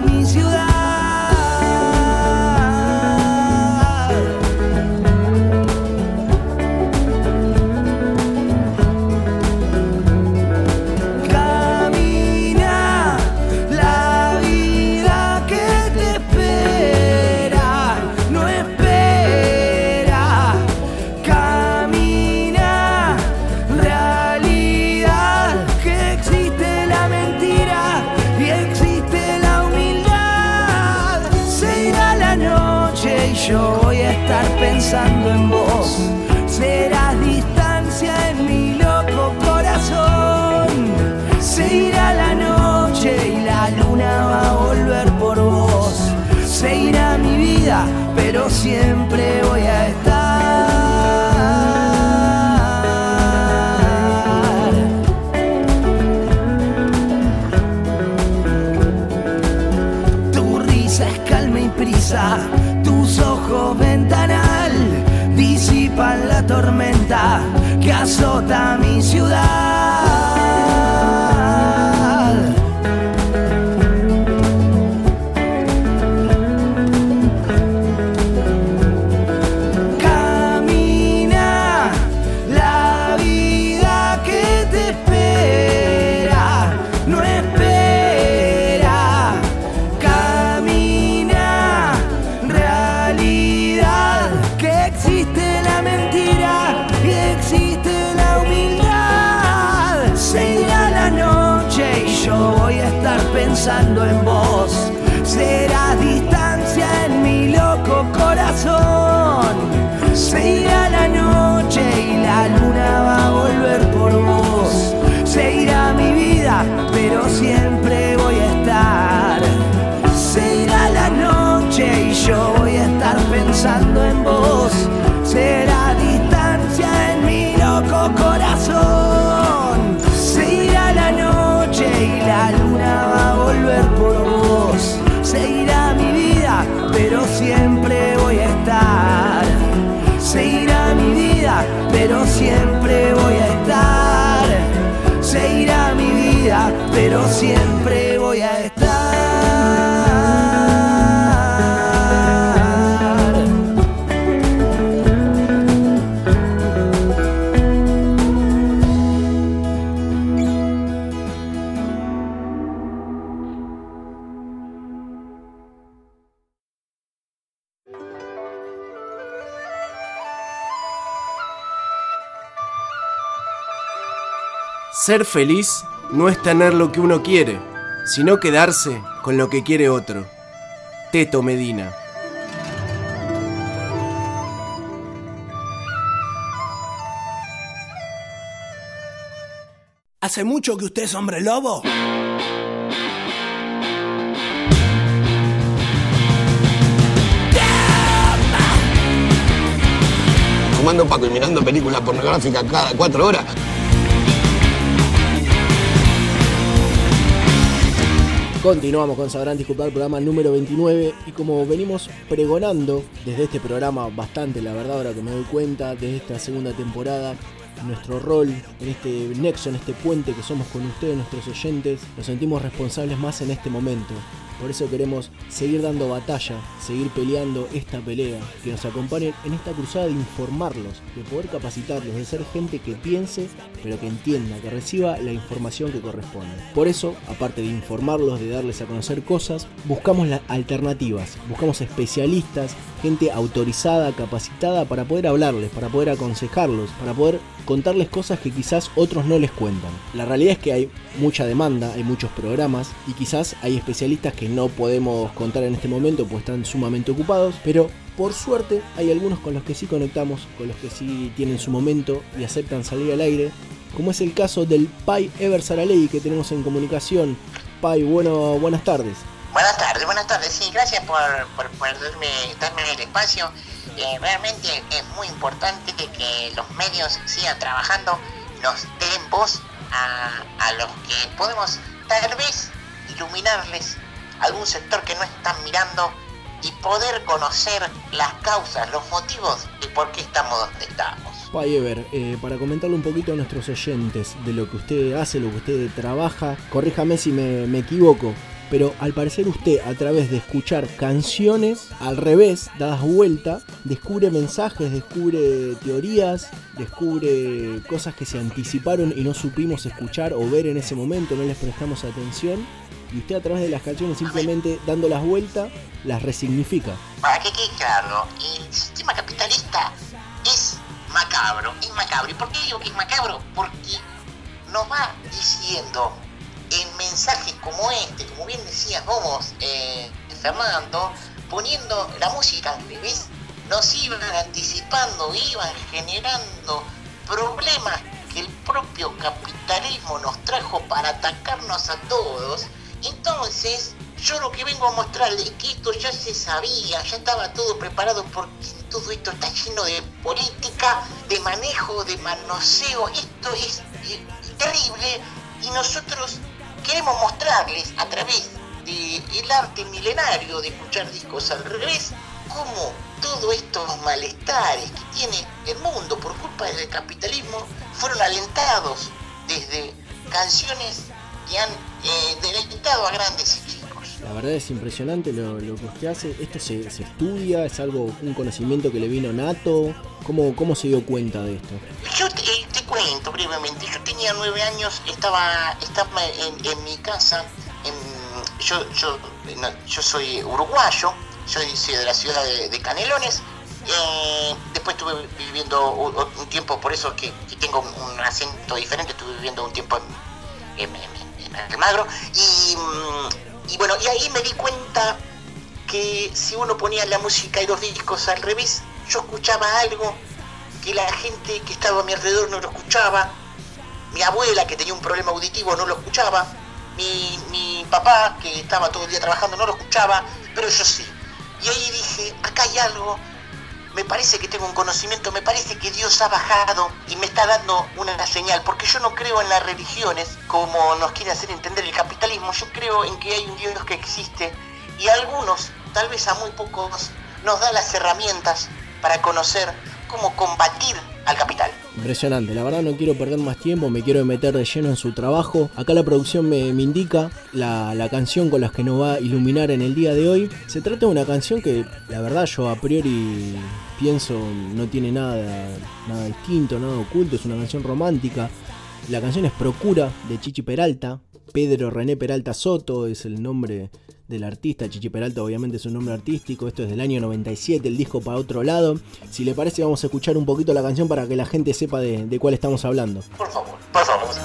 tormenta que azota mi ciudad. Ser feliz no es tener lo que uno quiere, sino quedarse con lo que quiere otro. Teto Medina. ¿Hace mucho que usted es hombre lobo? Fumando Paco y mirando películas pornográficas cada cuatro horas. Continuamos con Sabrán Disculpar, programa número 29. Y como venimos pregonando desde este programa bastante, la verdad, ahora que me doy cuenta, desde esta segunda temporada, nuestro rol en este nexo, en este puente que somos con ustedes, nuestros oyentes, nos sentimos responsables más en este momento. Por eso queremos seguir dando batalla, seguir peleando esta pelea, que nos acompañen en esta cruzada de informarlos, de poder capacitarlos, de ser gente que piense, pero que entienda, que reciba la información que corresponde. Por eso, aparte de informarlos, de darles a conocer cosas, buscamos las alternativas, buscamos especialistas, gente autorizada, capacitada para poder hablarles, para poder aconsejarlos, para poder contarles cosas que quizás otros no les cuentan. La realidad es que hay mucha demanda, hay muchos programas y quizás hay especialistas que no podemos contar en este momento pues están sumamente ocupados, pero por suerte hay algunos con los que sí conectamos, con los que sí tienen su momento y aceptan salir al aire, como es el caso del Pai Ever Saraley que tenemos en comunicación. Pai, bueno, buenas tardes. Buenas tardes, buenas tardes. Sí, gracias por, por, darme, darme el espacio. Eh, realmente es muy importante que los medios sigan trabajando, nos den voz a los que podemos tal vez iluminarles algún sector que no están mirando y poder conocer las causas, los motivos de por qué estamos donde estamos. Eh, para comentarle un poquito a nuestros oyentes de lo que usted hace, lo que usted trabaja, corríjame si me, me equivoco, pero al parecer usted a través de escuchar canciones al revés, dadas vuelta, descubre mensajes, descubre teorías, descubre cosas que se anticiparon y no supimos escuchar o ver en ese momento, no les prestamos atención. Y usted a través de las canciones simplemente dando las vueltas, las resignifica. Para que quede claro, el sistema capitalista es macabro, es macabro. ¿Y por qué digo que es macabro? Porque nos va diciendo en mensajes como este, como bien decías vos, eh, Fernando, poniendo la música al revés, nos iban anticipando, iban generando problemas que el propio capitalismo nos trajo para atacarnos a todos. Entonces, yo lo que vengo a mostrarles es que esto ya se sabía, ya estaba todo preparado porque todo esto está lleno de política, de manejo, de manoseo. Esto es terrible y nosotros queremos mostrarles a través del arte milenario de escuchar discos al revés cómo todos estos malestares que tiene el mundo por culpa del capitalismo fueron alentados desde canciones que han eh, deleitado a grandes y chicos. La verdad es impresionante lo, que usted hace. ¿Esto se, estudia? ¿Es algo, un conocimiento que le vino nato? ¿Cómo, cómo se dio cuenta de esto? Yo te, cuento brevemente. Yo tenía nueve años, estaba, estaba en, mi casa. yo, yo, yo soy uruguayo, soy, de la ciudad de, Canelones. Eh, después estuve viviendo un, tiempo, por eso que, tengo un acento diferente, estuve viviendo un tiempo en, en, Almagro. Y, mm, y, bueno, y ahí me di cuenta que si uno ponía la música y los discos al revés, yo escuchaba algo que la gente que estaba a mi alrededor no lo escuchaba. Mi abuela, que tenía un problema auditivo, no lo escuchaba. Mi, mi papá, que estaba todo el día trabajando, no lo escuchaba, pero yo sí. Y ahí dije, acá hay algo, me parece que tengo un conocimiento, me parece que Dios ha bajado y me está dando una señal, porque yo no creo en las religiones como nos quiere hacer entender el capitalismo, yo creo en que hay un Dios que existe y a algunos, tal vez a muy pocos, nos da las herramientas para conocer cómo combatir al capital. Impresionante, la verdad no quiero perder más tiempo, me quiero meter de lleno en su trabajo. Acá la producción me, indica la, canción con la que nos va a iluminar en el día de hoy. Se trata de una canción que la verdad yo a priori pienso no tiene nada, nada distinto, nada oculto, es una canción romántica. La canción es Procura de Chichi Peralta. Pedro René Peralta Soto es el nombre del artista. Chichi Peralta obviamente es un nombre artístico. Esto es del año 97, el disco para otro lado. Si le parece vamos a escuchar un poquito la canción para que la gente sepa de, cuál estamos hablando. Por favor, favor.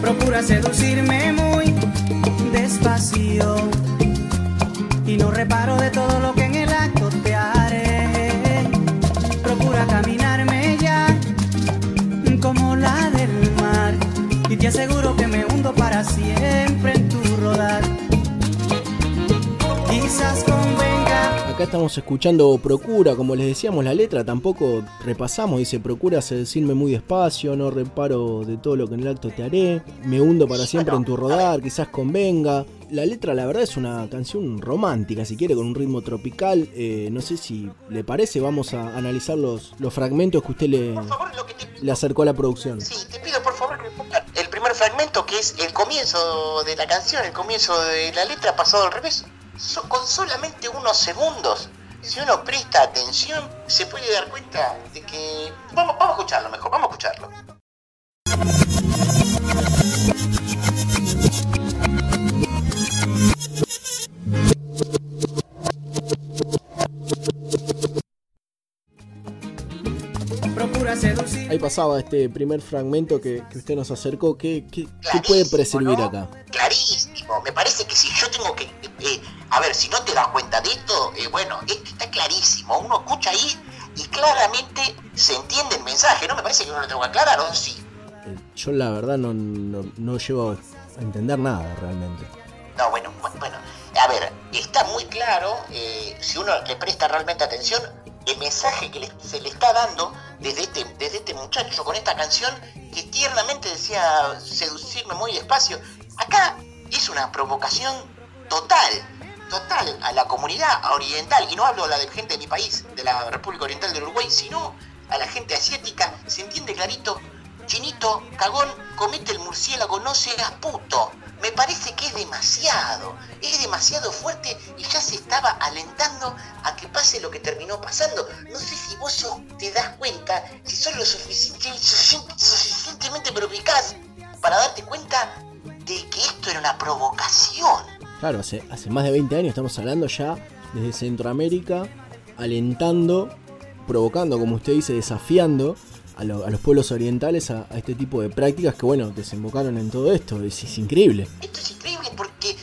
Procura seducirme muy despacio y no reparo de todo lo que siempre en tu rodar. Quizás convenga. Acá estamos escuchando Procura, como les decíamos, la letra tampoco repasamos. Dice: Procura decirme muy despacio, no reparo de todo lo que en el acto te haré. Me hundo para siempre en tu rodar, quizás convenga. La letra, la verdad, es una canción romántica, si quiere, con un ritmo tropical. Eh, no sé si le parece, vamos a analizar los, los fragmentos que usted le, le acercó a la producción. Sí, te pido por favor que fragmento que es el comienzo de la canción, el comienzo de la letra pasado al revés, con solamente unos segundos. Si uno presta atención, se puede dar cuenta de que... Vamos, vamos a escucharlo mejor, vamos a escucharlo. Ahí pasaba este primer fragmento que, usted nos acercó. ¿Qué, qué, puede preservar acá? Clarísimo. Me parece que si yo tengo que. Eh, a ver, si no te das cuenta de esto, eh, bueno, está clarísimo. Uno escucha ahí y claramente se entiende el mensaje. ¿No me parece que uno lo tengo que aclarar o sí? Eh, yo la verdad no, no, llevo a entender nada realmente. No, bueno, bueno. A ver, está muy claro, si uno le presta realmente atención, el mensaje que se le está dando desde este, desde este muchacho con esta canción que tiernamente decía seducirme muy despacio. Acá es una provocación total, total a la comunidad oriental, y no hablo a la de gente de mi país, de la República Oriental del Uruguay, sino a la gente asiática, se entiende clarito, chinito, cagón, comete el murciélago, no seas puto me parece que es demasiado, es demasiado fuerte y ya se estaba alentando a que pase lo que terminó pasando. No sé si vos te das cuenta, si sos lo suficientemente perspicaz para darte cuenta de que esto era una provocación. Claro, hace, hace más de 20 años estamos hablando ya desde Centroamérica, alentando, provocando, como usted dice, desafiando a, los pueblos orientales a, este tipo de prácticas que, bueno, desembocaron en todo esto. Es, increíble. Esto es increíble porque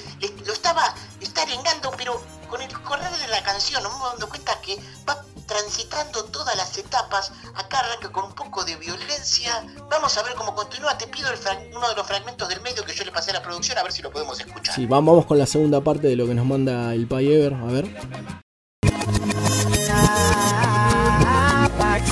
lo estaba, está arengando, pero con el correr de la canción nos vamos dando cuenta que va transitando todas las etapas. Acá arranca con un poco de violencia. Vamos a ver cómo continúa. Te pido uno de los fragmentos del medio que yo le pasé a la producción a ver si lo podemos escuchar. Sí, vamos con la segunda parte de lo que nos manda el Pay Ever. A ver.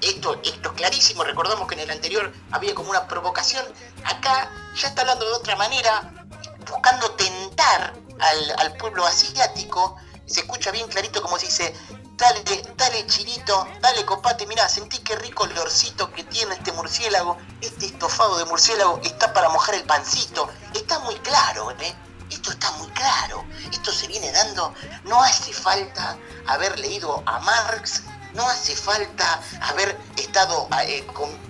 esto, esto es clarísimo. Recordamos que en el anterior había como una provocación. Acá ya está hablando de otra manera, buscando tentar al, al pueblo asiático. Se escucha bien clarito como se dice, Dale, dale chirito, dale copate, mirá, sentí qué rico olorcito que tiene este murciélago. Este estofado de murciélago está para mojar el pancito. Está muy claro, ¿eh? Esto está muy claro. Esto se viene dando. No hace falta haber leído a Marx. No hace falta haber estado eh,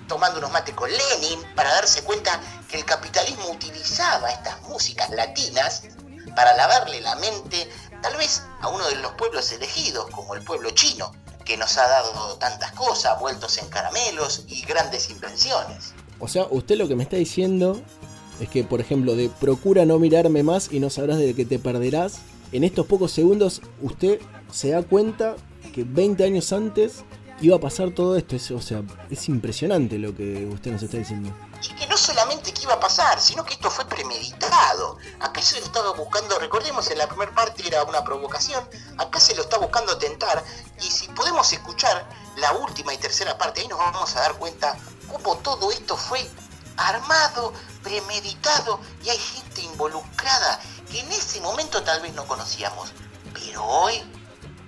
tomando unos mates con Lenin para darse cuenta que el capitalismo utilizaba estas músicas latinas para lavarle la mente tal vez a uno de los pueblos elegidos, como el pueblo chino, que nos ha dado tantas cosas, vueltos en caramelos y grandes invenciones. O sea, usted lo que me está diciendo es que, por ejemplo, de procura no mirarme más y no sabrás de que te perderás, en estos pocos segundos usted se da cuenta que 20 años antes iba a pasar todo esto. o sea, es impresionante lo que usted nos está diciendo. Y que no solamente que iba a pasar, sino que esto fue premeditado. Acá se lo estaba buscando, recordemos en la primera parte era una provocación, acá se lo está buscando tentar. Y si podemos escuchar la última y tercera parte, ahí nos vamos a dar cuenta cómo todo esto fue armado, premeditado y hay gente involucrada que en ese momento tal vez no conocíamos. Pero hoy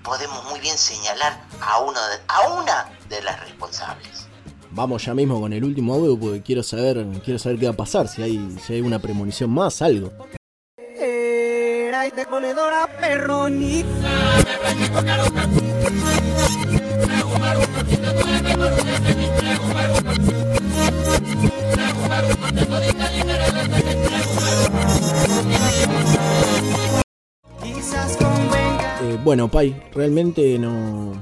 podemos muy bien señalar a, uno a una de las responsables. Vamos ya mismo con el último audio porque quiero saber, quiero saber qué va a pasar, si hay, si hay una premonición más, algo. Eh, bueno, Pai, realmente no.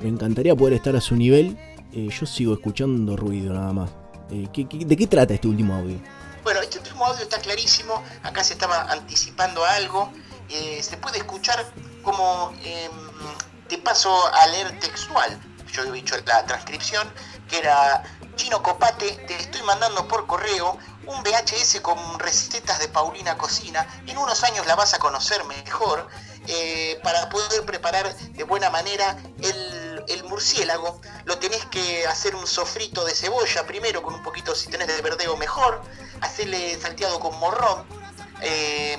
Me encantaría poder estar a su nivel. Eh, yo sigo escuchando ruido nada más. Eh, de qué trata este último audio? Bueno, este último audio está clarísimo. Acá se estaba anticipando algo. se puede escuchar como. Em, te paso a leer textual. Yo he dicho la transcripción, que era Chino Copate, te estoy mandando por correo un VHS con recetas de Paulina Cocina. En unos años la vas a conocer mejor. Eh, para poder preparar de buena manera el, murciélago, lo tenés que hacer un sofrito de cebolla primero con un poquito, si tenés de verdeo mejor, hacerle salteado con morrón, eh,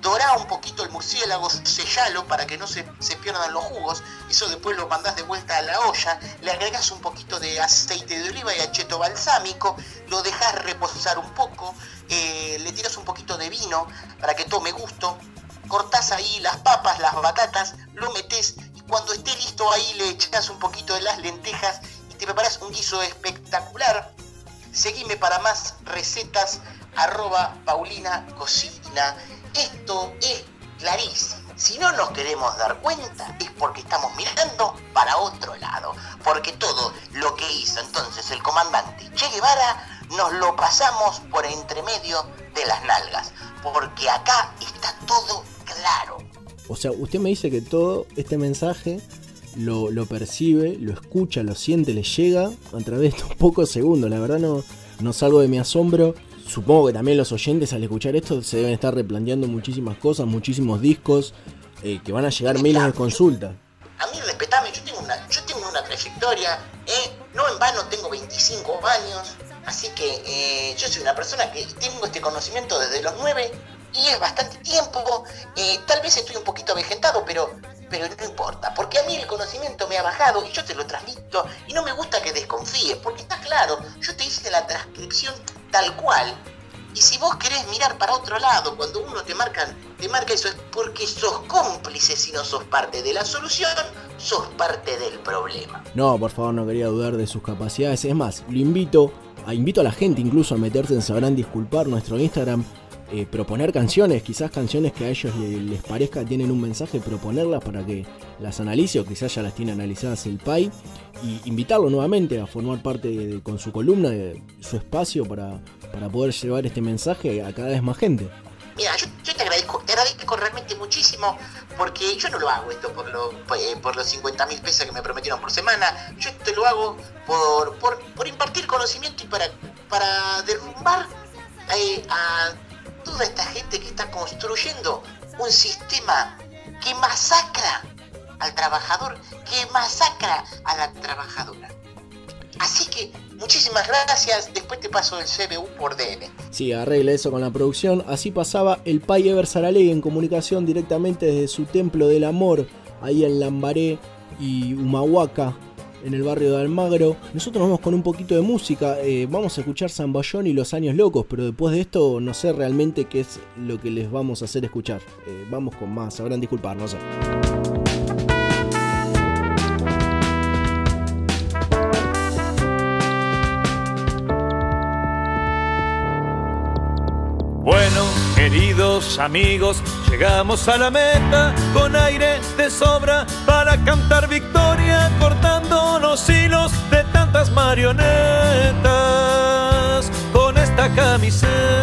dorá un poquito el murciélago, sellalo para que no se, pierdan los jugos, eso después lo mandás de vuelta a la olla, le agregás un poquito de aceite de oliva y acheto balsámico, lo dejás reposar un poco, eh, le tiras un poquito de vino para que tome gusto, cortás ahí las papas, las batatas, lo metes y cuando esté listo ahí le echas un poquito de las lentejas y te preparas un guiso espectacular. Seguime para más recetas arroba Paulina Cocina. Esto es clarísimo. Si no nos queremos dar cuenta es porque estamos mirando para otro lado. Porque todo lo que hizo entonces el comandante Che Guevara nos lo pasamos por entre medio de las nalgas. Porque acá está todo claro. O sea, usted me dice que todo este mensaje lo, percibe, lo escucha, lo siente, le llega a través de estos pocos segundos. La verdad no, no salgo de mi asombro. Supongo que también los oyentes al escuchar esto se deben estar replanteando muchísimas cosas, muchísimos discos, eh, que van a llegar miles de consultas. A mí respetame, yo tengo una, yo tengo una trayectoria, eh, no en vano tengo 25 años, así que eh, yo soy una persona que tengo este conocimiento desde los 9 y es bastante tiempo. Eh, tal vez estoy un poquito vegetado, pero, pero no importa, porque a mí el conocimiento me ha bajado y yo te lo transmito y no me gusta que desconfíes, porque está claro, yo te hice la transcripción tal cual Y si vos querés mirar para otro lado, cuando uno te marca, te marca eso, es porque sos cómplice si no sos parte de la solución, sos parte del problema. No, por favor, no quería dudar de sus capacidades. Es más, lo invito, a, invito a la gente incluso a meterse en Sabrán Disculpar, nuestro Instagram, eh, proponer canciones, quizás canciones que a ellos les, parezca tienen un mensaje, proponerlas para que las analice o quizás ya las tiene analizadas el PAI y invitarlo nuevamente a formar parte con su columna, su espacio para, para poder llevar este mensaje a cada vez más gente. Mira, yo, te, agradezco, te agradezco realmente muchísimo porque yo no lo hago esto por, lo, eh, por los 50 mil pesos que me prometieron por semana, yo te lo hago por, por, impartir conocimiento y para, para derrumbar eh, a toda esta gente que está construyendo un sistema que masacra al trabajador, que masacra a la trabajadora. Así que muchísimas gracias, después te paso el CBU por DM. Sí, arregle eso con la producción. Así pasaba el Pai Ever Saralegui en comunicación directamente desde su templo del amor, ahí en Lambaré y Humahuaca, en el barrio de Almagro. Nosotros vamos con un poquito de música, eh, vamos a escuchar Zamballón y Los Años Locos, pero después de esto no sé realmente qué es lo que les vamos a hacer escuchar. Eh, vamos con más, sabrán disculpar, no sé. Queridos amigos, llegamos a la meta con aire de sobra para cantar victoria, cortando los hilos de tantas marionetas. Con esta camiseta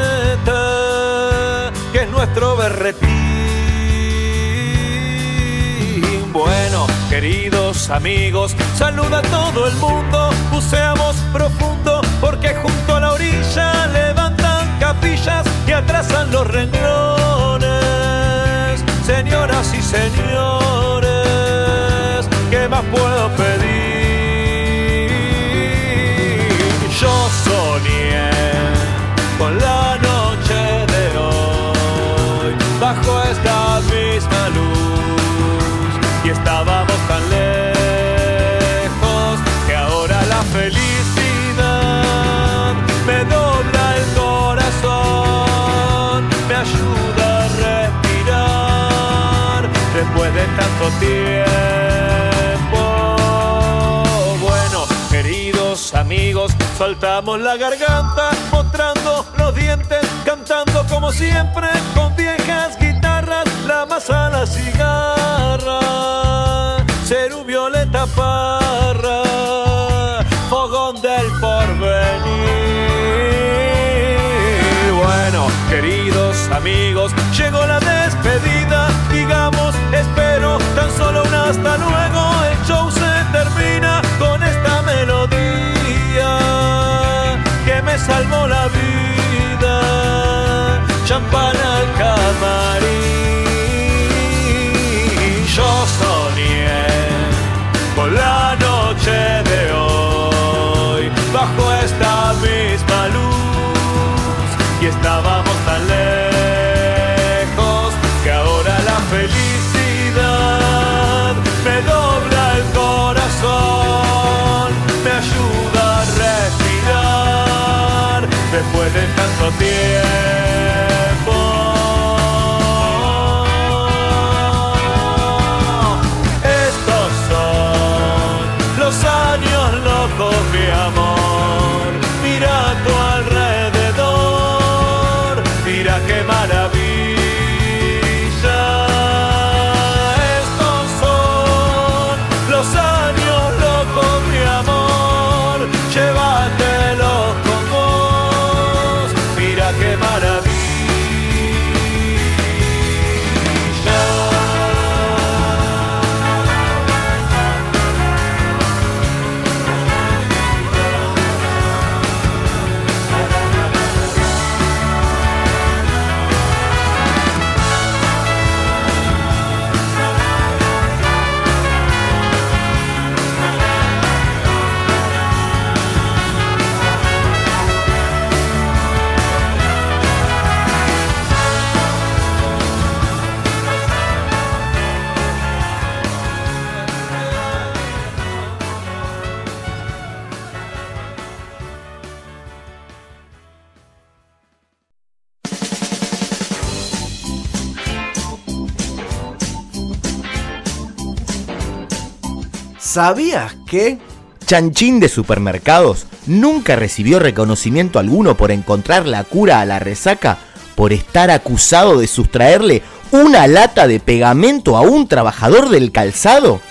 que es nuestro berretín. Bueno, queridos amigos, saluda a todo el mundo, buceamos profundo porque junto a la orilla levantan capillas y atrasan los renglones. Señoras y señores, ¿qué más puedo pedir? Amigos, soltamos la garganta, mostrando los dientes, cantando como siempre, con viejas guitarras, la masa, la cigarra, Cerú Violeta Parra, fogón del porvenir. Bueno, queridos amigos, llegó la despedida, digamos, espero tan solo un hasta luego, el show se termina me salvó la vida, champán al camarín. Yo soñé con la noche de hoy, bajo esta misma luz, y estábamos tan lejos que ahora la felicidad me dobla ¿Sabías que? Chanchín de Supermercados nunca recibió reconocimiento alguno por encontrar la cura a la resaca por estar acusado de sustraerle una lata de pegamento a un trabajador del calzado?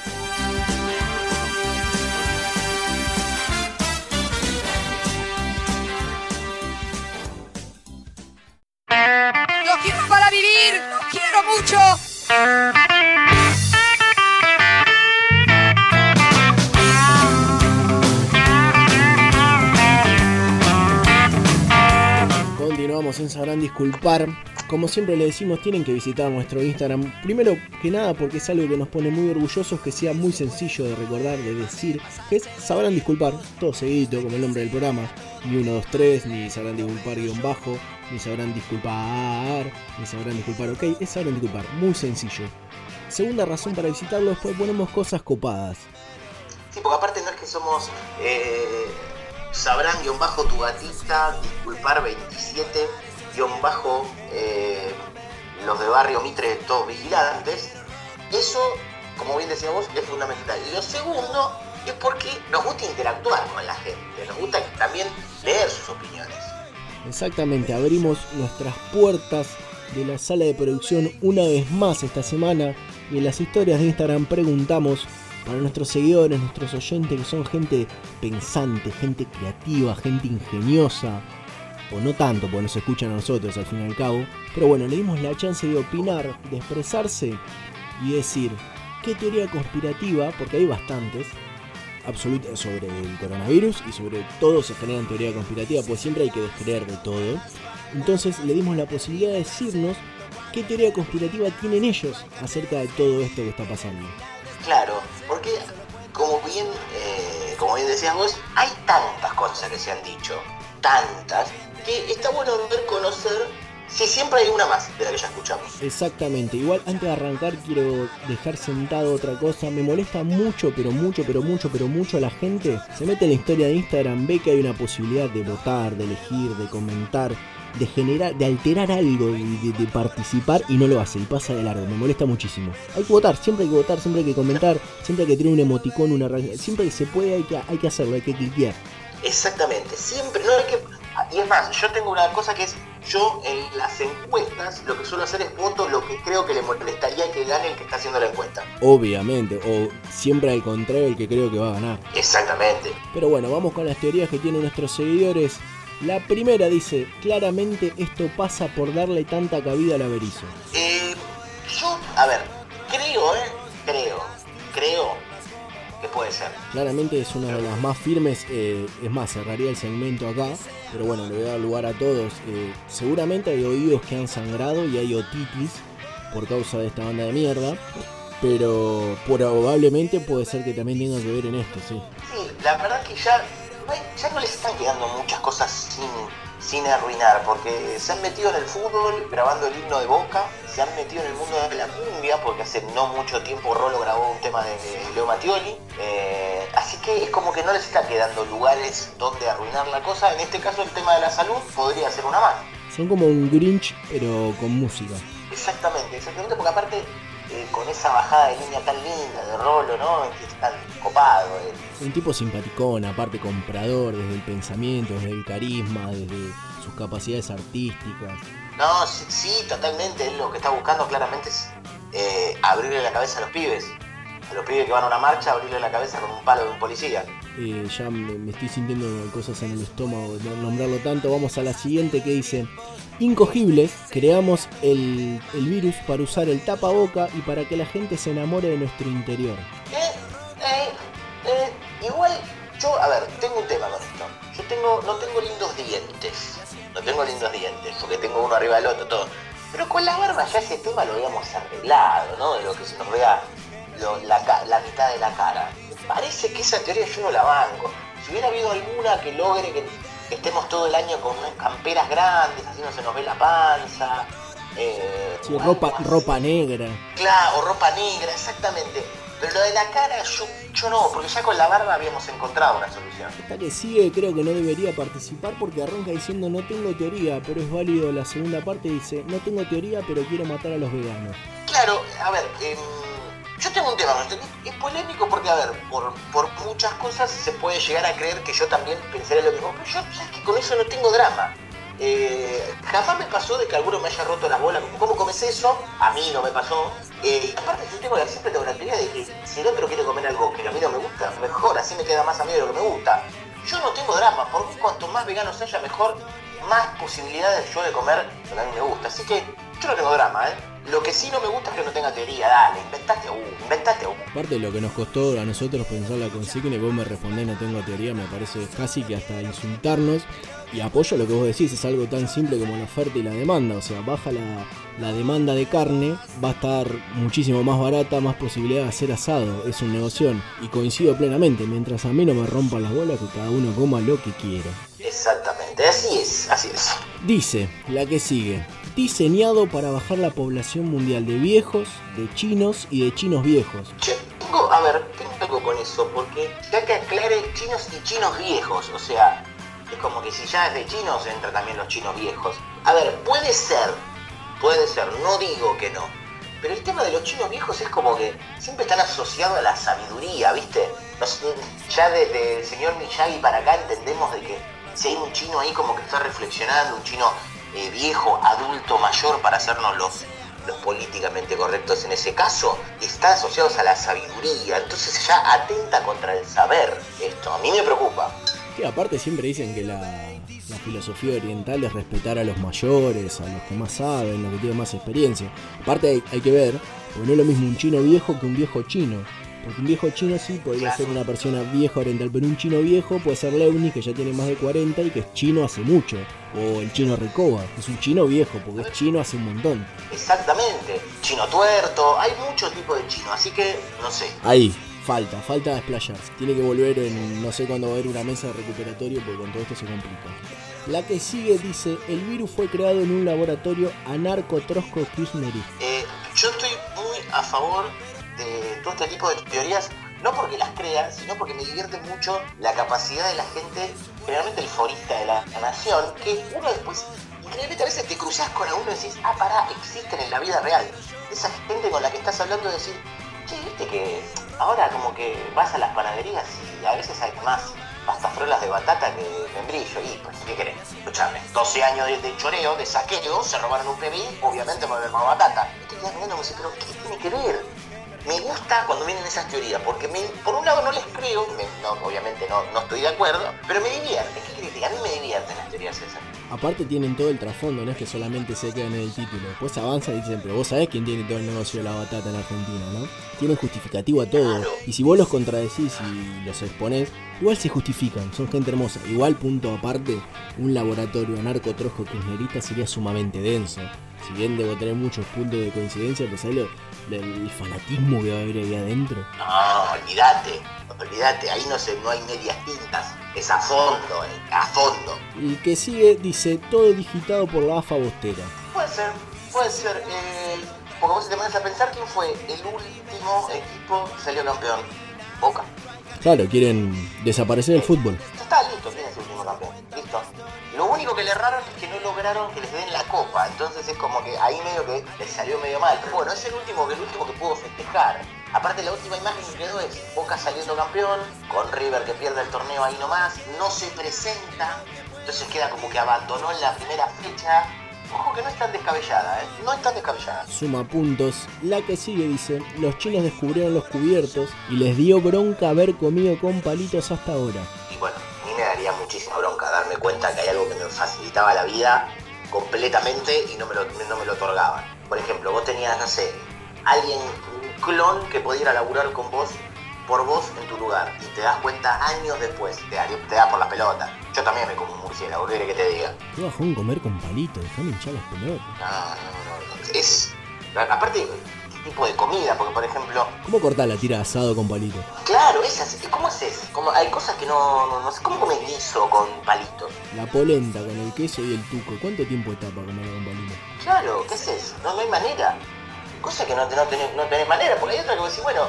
Como siempre le decimos, tienen que visitar nuestro Instagram. Primero que nada, porque es algo que nos pone muy orgullosos, que sea muy sencillo de recordar, de decir, que es Sabrán Disculpar, todo seguidito, como el nombre del programa. Ni 1, 2, 3, ni Sabrán Disculpar guion bajo, ni Sabrán Disculpar, ni Sabrán Disculpar ok, es Sabrán Disculpar, muy sencillo. Segunda razón para visitarlo, después ponemos cosas copadas. Sí, porque aparte no es que somos. Eh, sabrán guion bajo tu gatita, disculpar 27, bajo eh, los de barrio Mitre, todos vigilantes. Eso, como bien decía vos, es fundamental. Y lo segundo es porque nos gusta interactuar con la gente, nos gusta también leer sus opiniones. Exactamente, abrimos nuestras puertas de la sala de producción una vez más esta semana y en las historias de Instagram preguntamos para nuestros seguidores, nuestros oyentes que son gente pensante, gente creativa, gente ingeniosa, o no tanto porque nos escuchan a nosotros al fin y al cabo, pero bueno, le dimos la chance de opinar, de expresarse y decir qué teoría conspirativa, porque hay bastantes, absoluta sobre el coronavirus y sobre todo se generan teoría conspirativa, pues siempre hay que descreer de todo. Entonces le dimos la posibilidad de decirnos qué teoría conspirativa tienen ellos acerca de todo esto que está pasando. Claro, porque como bien, eh, como bien decías hay tantas cosas que se han dicho, tantas, que está bueno ver conocer si siempre hay una más de la que ya escuchamos. Exactamente, igual antes de arrancar quiero dejar sentado otra cosa, me molesta mucho, pero mucho, pero mucho, pero mucho la gente, se mete en la historia de Instagram, ve que hay una posibilidad de votar, de elegir, de comentar, de generar, de alterar algo, de, de, de, participar y no lo hace y pasa de largo, me molesta muchísimo. Hay que votar, siempre hay que votar, siempre hay que comentar, siempre hay que tener un emoticón, una siempre que se puede hay que, hay que hacerlo, hay que cliquear. Exactamente, siempre, no hay que... Y es más, yo tengo una cosa que es, yo en las encuestas lo que suelo hacer es voto lo que creo que le molestaría que gane el que está haciendo la encuesta. Obviamente, o siempre al contrario el que creo que va a ganar. Exactamente. Pero bueno, vamos con las teorías que tienen nuestros seguidores. La primera dice, claramente esto pasa por darle tanta cabida al averizo. Eh, yo, a ver, creo, eh, creo, creo que puede ser. Claramente es una de las más firmes, eh, es más, cerraría el segmento acá, pero bueno, le voy a dar lugar a todos. Eh, seguramente hay oídos que han sangrado y hay otitis por causa de esta banda de mierda, pero probablemente puede ser que también tenga que ver en esto, sí. Sí, la verdad que ya ya no les están quedando muchas cosas sin, sin arruinar, porque se han metido en el fútbol grabando el himno de Boca, se han metido en el mundo de la cumbia, porque hace no mucho tiempo Rolo grabó un tema de Leo Mattioli, eh, así que es como que no les está quedando lugares donde arruinar la cosa, en este caso el tema de la salud podría ser una más. Son como un Grinch, pero con música. Exactamente, exactamente, porque aparte eh, con esa bajada de línea tan linda de Rolo, ¿no? Que es tan copado. Eh. Un tipo simpaticón, aparte comprador, desde el pensamiento, desde el carisma, desde sus capacidades artísticas. No, sí, sí totalmente. Él lo que está buscando claramente es eh, abrirle la cabeza a los pibes. A los pibes que van a una marcha, abrirle la cabeza con un palo de un policía. Eh, ya me, estoy sintiendo cosas en el estómago de nombrarlo tanto. Vamos a la siguiente que dice: Incogibles, creamos el, el, virus para usar el tapaboca y para que la gente se enamore de nuestro interior. Eh, eh, eh, igual, yo, a ver, tengo un tema con esto. Yo tengo, no tengo lindos dientes. No tengo lindos dientes, porque tengo uno arriba del otro, todo. Pero con la barba ya ese tema lo habíamos arreglado, ¿no? De lo que se nos vea la, la mitad de la cara parece que esa teoría yo no la banco. Si hubiera habido alguna que logre que estemos todo el año con camperas grandes, así no se nos ve la panza. Eh, sí, ropa, ropa negra. Claro, o ropa negra, exactamente. Pero lo de la cara yo, yo no, porque ya con la barba habíamos encontrado una solución. Esta que sigue creo que no debería participar porque arranca diciendo no tengo teoría, pero es válido la segunda parte dice no tengo teoría pero quiero matar a los veganos. Claro, a ver, eh, yo tengo un tema, es polémico porque, a ver, por, muchas cosas se puede llegar a creer que yo también pensaría lo mismo, pero yo, ¿sabes que Con eso no tengo drama. Eh, jamás me pasó de que alguno me haya roto las bolas. ¿Cómo comes eso? A mí no me pasó. Eh, aparte, yo tengo la, siempre tengo la teoría de que si el otro quiere comer algo que a mí no me gusta, mejor, así me queda más a de lo que me gusta. Yo no tengo drama, porque cuanto más veganos haya, mejor, más posibilidades yo de comer lo que a mí me gusta. Así que yo no tengo drama, ¿eh? Lo que sí no me gusta es que no tenga teoría, dale, inventate uno, inventate uno. Aparte de lo que nos costó a nosotros pensar la consigna y vos me respondés no tengo teoría, me parece casi que hasta insultarnos. Y apoyo lo que vos decís, es algo tan simple como la oferta y la demanda. O sea, baja la, la demanda de carne, va a estar muchísimo más barata, más posibilidad de hacer asado. Es un negocio. Y coincido plenamente, mientras a mí no me rompan las bolas, que cada uno coma lo que quiera. Exactamente, así es, así es. Dice, la que sigue, diseñado para bajar la población mundial de viejos, de chinos y de chinos viejos. Che, tengo, a ver, tengo algo con eso, porque ya que aclare chinos y chinos viejos, o sea, es como que si ya es de chinos, entra también los chinos viejos. A ver, puede ser, puede ser, no digo que no. Pero el tema de los chinos viejos es como que siempre están asociados a la sabiduría, ¿viste? ya desde el señor Miyagi para acá entendemos de que si hay un chino ahí como que está reflexionando, un chino viejo, adulto, mayor, para hacernos los, los políticamente correctos en ese caso, está asociado a la sabiduría, entonces ya atenta contra el saber esto, a mí me preocupa. Que aparte siempre dicen que la, la, filosofía oriental es respetar a los mayores, a los que más saben, los que tienen más experiencia. Aparte hay, hay que ver, porque no es lo mismo un chino viejo que un viejo chino. Porque un viejo chino sí podría ser una persona vieja oriental, pero un chino viejo puede ser Leuni, que ya tiene más de 40 y que es chino hace mucho. O el chino Recoba, que es un chino viejo, porque es chino hace un montón. Exactamente. Chino tuerto, hay muchos tipos de chino, así que no sé. Ahí, falta, falta desplayarse. Tiene que volver en no sé cuándo va a haber una mesa de recuperatorio, porque con todo esto se complica. La que sigue dice, el virus fue creado en un laboratorio anarco-trosco kirchnerista. Eh, yo estoy muy a favor de todo este tipo de teorías, no porque las crea, sino porque me divierte mucho la capacidad de la gente, generalmente el forista de la, nación, que uno después, increíblemente a veces te cruzas con alguno y decís, ah, pará, existen en la vida real. Esa gente con la que estás hablando, de decir, che, viste que ahora como que vas a las panaderías y a veces hay más pastafrolas de batata que membrillo. Y pues, ¿qué querés? Escuchame, 12 años de, de, choreo, de saqueo, se robaron un PBI, obviamente me más batata. Y te quedas mirando me dices, pero ¿qué tiene que ver? Me gusta cuando vienen esas teorías, porque me, por un lado no les creo, no, obviamente no, no estoy de acuerdo, pero me divierte. ¿Qué A mí me divierten las teorías esas. Aparte tienen todo el trasfondo, no es que solamente se quedan en el título. Después avanza y dicen, pero vos sabés quién tiene todo el negocio de la batata en Argentina, ¿no? Tienen justificativo a todo. Y si vos los contradecís y los exponés, igual se justifican, son gente hermosa. Igual, punto aparte, un laboratorio anarco-trosco kirchnerista sería sumamente denso. Si bien debo tener muchos puntos de coincidencia, pues ahí lo, el fanatismo que va a haber ahí adentro. No, olvídate, olvídate, ahí no, se, no hay medias tintas, es a fondo, eh, a fondo. Y que sigue dice, todo digitado por la AFA Bostera. Puede ser, puede ser, eh, porque vos te pones a pensar quién fue el último equipo que salió campeón, Boca. Claro, quieren desaparecer el fútbol. Está listo, tiene ese último campeón, listo. Lo único que le erraron es que no lograron que les den la copa, entonces es como que ahí medio que les salió medio mal. Pero bueno, es el último el último que pudo festejar. Aparte la última imagen que quedó es Boca saliendo campeón, con River que pierde el torneo ahí nomás, no se presenta, entonces queda como que abandonó en la primera fecha. Ojo que no es tan descabellada, ¿eh? No es tan descabellada. Suma puntos. La que sigue dice, los chinos descubrieron los cubiertos y les dio bronca haber comido con palitos hasta ahora. Y bueno, mí me daría muchísima bronca darme cuenta que hay algo que me facilitaba la vida completamente y no me lo, no me lo otorgaban. Por ejemplo, vos tenías, no sé, alguien, un clon que pudiera laburar con vos por vos en tu lugar y te das cuenta años después, te da, te da por las pelotas. Yo también me como un murciélago, ¿qué que te diga? ¿Qué bajón comer con palitos? Déjame hinchar las pelotas. No, no, no, Es. Aparte, ¿qué tipo de comida? Porque, por ejemplo. ¿Cómo cortar la tira de asado con palitos? Claro, esas. ¿Cómo haces? Como, hay cosas que no, no, no sé. ¿Cómo comes guiso con palitos? La polenta con el queso y el tuco. ¿Cuánto tiempo está para comer con palitos? Claro, ¿qué haces? No, no hay manera. Cosa que no, no, tenés, no tenés manera, porque hay otra que vos decís, bueno,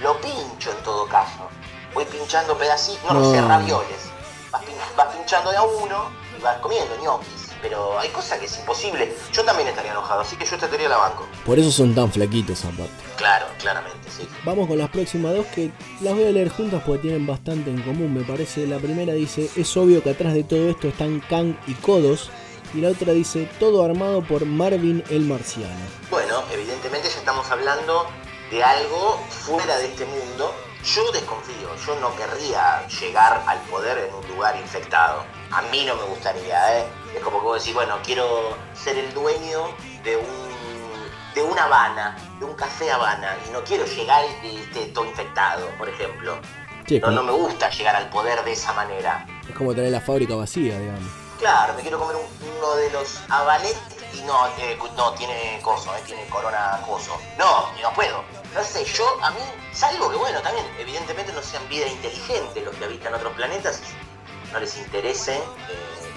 lo pincho en todo caso. Voy pinchando pedacitos, no, no sé, ravioles. Vas, pin, vas, pinchando de a uno y vas comiendo ñoquis. Pero hay cosas que es imposible. Yo también estaría enojado, así que yo esta teoría la banco. Por eso son tan flaquitos aparte. Claro, claramente, sí. Vamos con las próximas dos que las voy a leer juntas porque tienen bastante en común, me parece. La primera dice, es obvio que atrás de todo esto están Kang y Kodos. Y la otra dice, todo armado por Marvin el Marciano. Bueno, evidentemente ya estamos hablando de algo fuera de este mundo. Yo desconfío, yo no querría llegar al poder en un lugar infectado. A mí no me gustaría, ¿eh? Es como que vos decís, bueno, quiero ser el dueño de un de una Habana, de un café Habana, y no quiero llegar y esté todo infectado, por ejemplo. Sí, No, como- no me gusta llegar al poder de esa manera. Es como tener la fábrica vacía, digamos. Claro, me quiero comer un- uno de los habanet y no, eh, no, tiene coso, eh, tiene corona coso. No, no puedo. No sé, yo a mí, salvo que bueno, también evidentemente no sean vida inteligente los que habitan otros planetas, no les interese eh,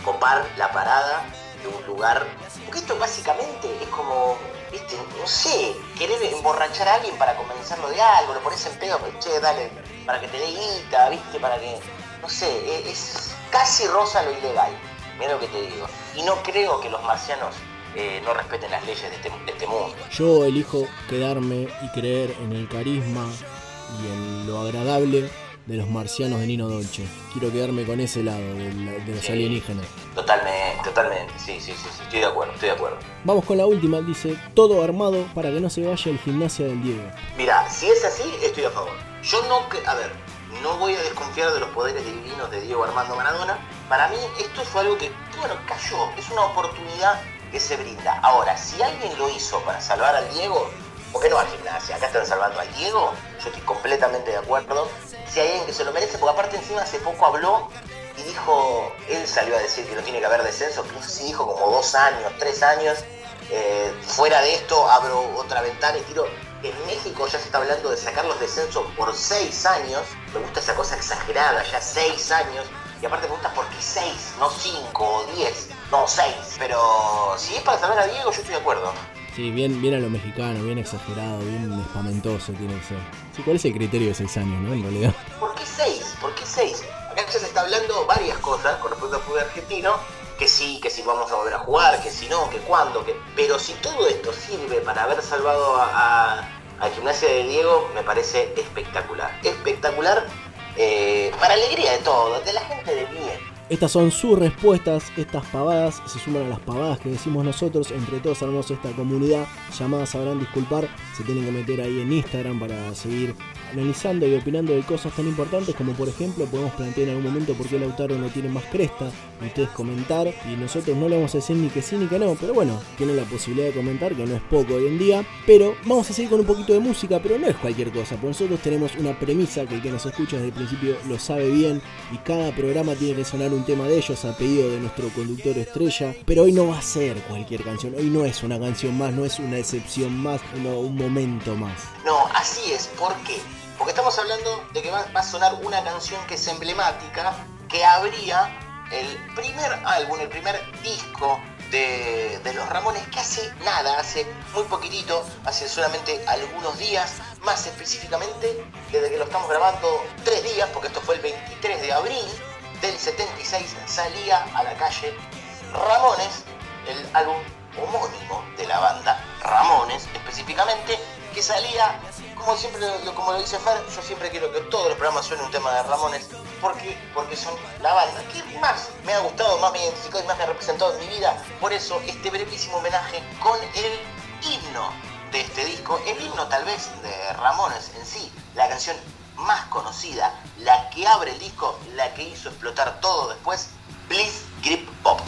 copar la parada de un lugar. Porque esto básicamente es como, viste, no sé, querer emborrachar a alguien para convencerlo de algo, lo pones en pedo, pues, che, dale, para que te dé guita, viste, para que, no sé, e- es casi rosa lo ilegal. Mira lo que te digo. Y no creo que los marcianos eh, no respeten las leyes de este, de este mundo. Yo elijo quedarme y creer en el carisma y en lo agradable de los marcianos de Nino Dolce. Quiero quedarme con ese lado de, los Sí. alienígenas. Totalmente, totalmente. Sí, sí, sí, sí, estoy de acuerdo, estoy de acuerdo. Vamos con la última, dice, todo armado para que no se vaya el gimnasia del Diego. Mira, si es así, estoy a favor. Yo no, a ver, no voy a desconfiar de los poderes divinos de Diego Armando Maradona. Para mí esto fue algo que, bueno, cayó. Es una oportunidad que se brinda. Ahora, si alguien lo hizo para salvar al Diego, ¿por qué no al gimnasia? Acá están salvando al Diego. Yo estoy completamente de acuerdo. Si hay alguien que se lo merece, porque aparte encima hace poco habló y dijo, él salió a decir que no tiene que haber descenso, que si dijo como dos años, tres años. Eh, fuera de esto, abro otra ventana y tiro. En México ya se está hablando de sacar los descensos por seis años. Me gusta esa cosa exagerada, ya seis años. Y aparte me gusta porque seis, no cinco o diez, no seis. Pero si es para salvar a Diego, yo estoy de acuerdo. Sí, bien, bien a lo mexicano, bien exagerado, bien espamentoso tiene que ser. Sí, ¿cuál es el criterio de seis años, no? En realidad. ¿Por qué seis? ¿Por qué seis? Acá ya se está hablando varias cosas con respecto al fútbol argentino. Que sí, que si vamos a volver a jugar, que si no, que cuándo, que... Pero si todo esto sirve para haber salvado a, a, a Gimnasia de Diego, me parece espectacular. Espectacular eh, para alegría de todos, de la gente de bien. Estas son sus respuestas, estas pavadas se suman a las pavadas que decimos nosotros, entre todos armamos esta comunidad llamada Sabrán Disculpar, se tienen que meter ahí en Instagram para seguir analizando y opinando de cosas tan importantes como por ejemplo podemos plantear en algún momento por qué Lautaro no tiene más cresta, ustedes comentar y nosotros no le vamos a decir ni que sí ni que no, pero bueno, tienen la posibilidad de comentar que no es poco hoy en día, pero vamos a seguir con un poquito de música, pero no es cualquier cosa, porque nosotros tenemos una premisa que el que nos escucha desde el principio lo sabe bien y cada programa tiene que sonar un tema de ellos a pedido de nuestro conductor estrella, pero hoy no va a ser cualquier canción, hoy no es una canción más, no es una excepción más, no, un momento más. No, así es. ¿Por qué? Porque estamos hablando de que va, a sonar una canción que es emblemática, que abría el primer álbum, el primer disco de, de los Ramones, que hace nada, hace muy poquitito, hace solamente algunos días, más específicamente desde que lo estamos grabando tres días, porque esto fue el 23 de abril del 76, salía a la calle Ramones, el álbum homónimo de la banda, Ramones específicamente, que salía, como siempre como lo dice Fer, yo siempre quiero que todos los programas suenen un tema de Ramones, porque, porque son la banda que más me ha gustado, más me ha identificado y más me ha representado en mi vida. Por eso este brevísimo homenaje con el himno de este disco, el himno tal vez de Ramones en sí, la canción más conocida, la que abre el disco, la que hizo explotar todo después, Bliss Grip Pop.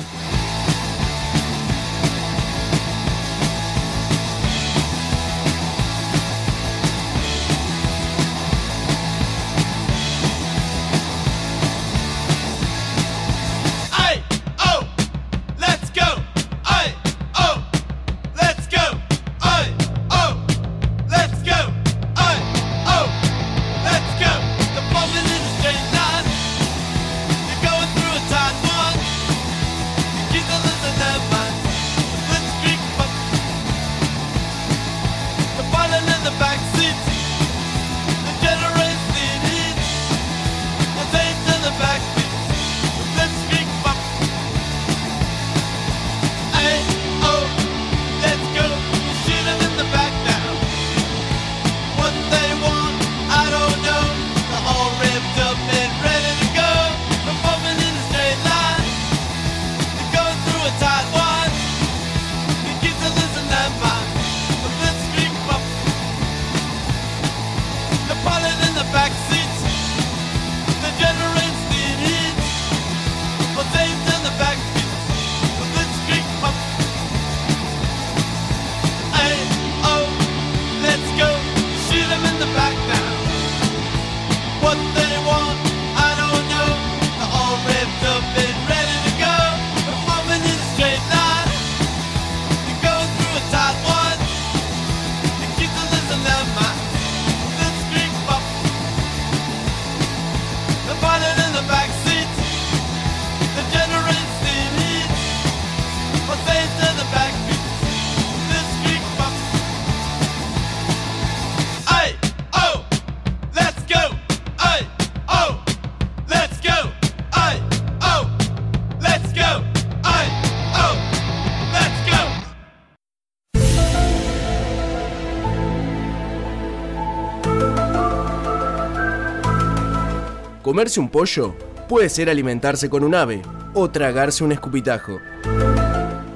Comerse un pollo puede ser alimentarse con un ave o tragarse un escupitajo.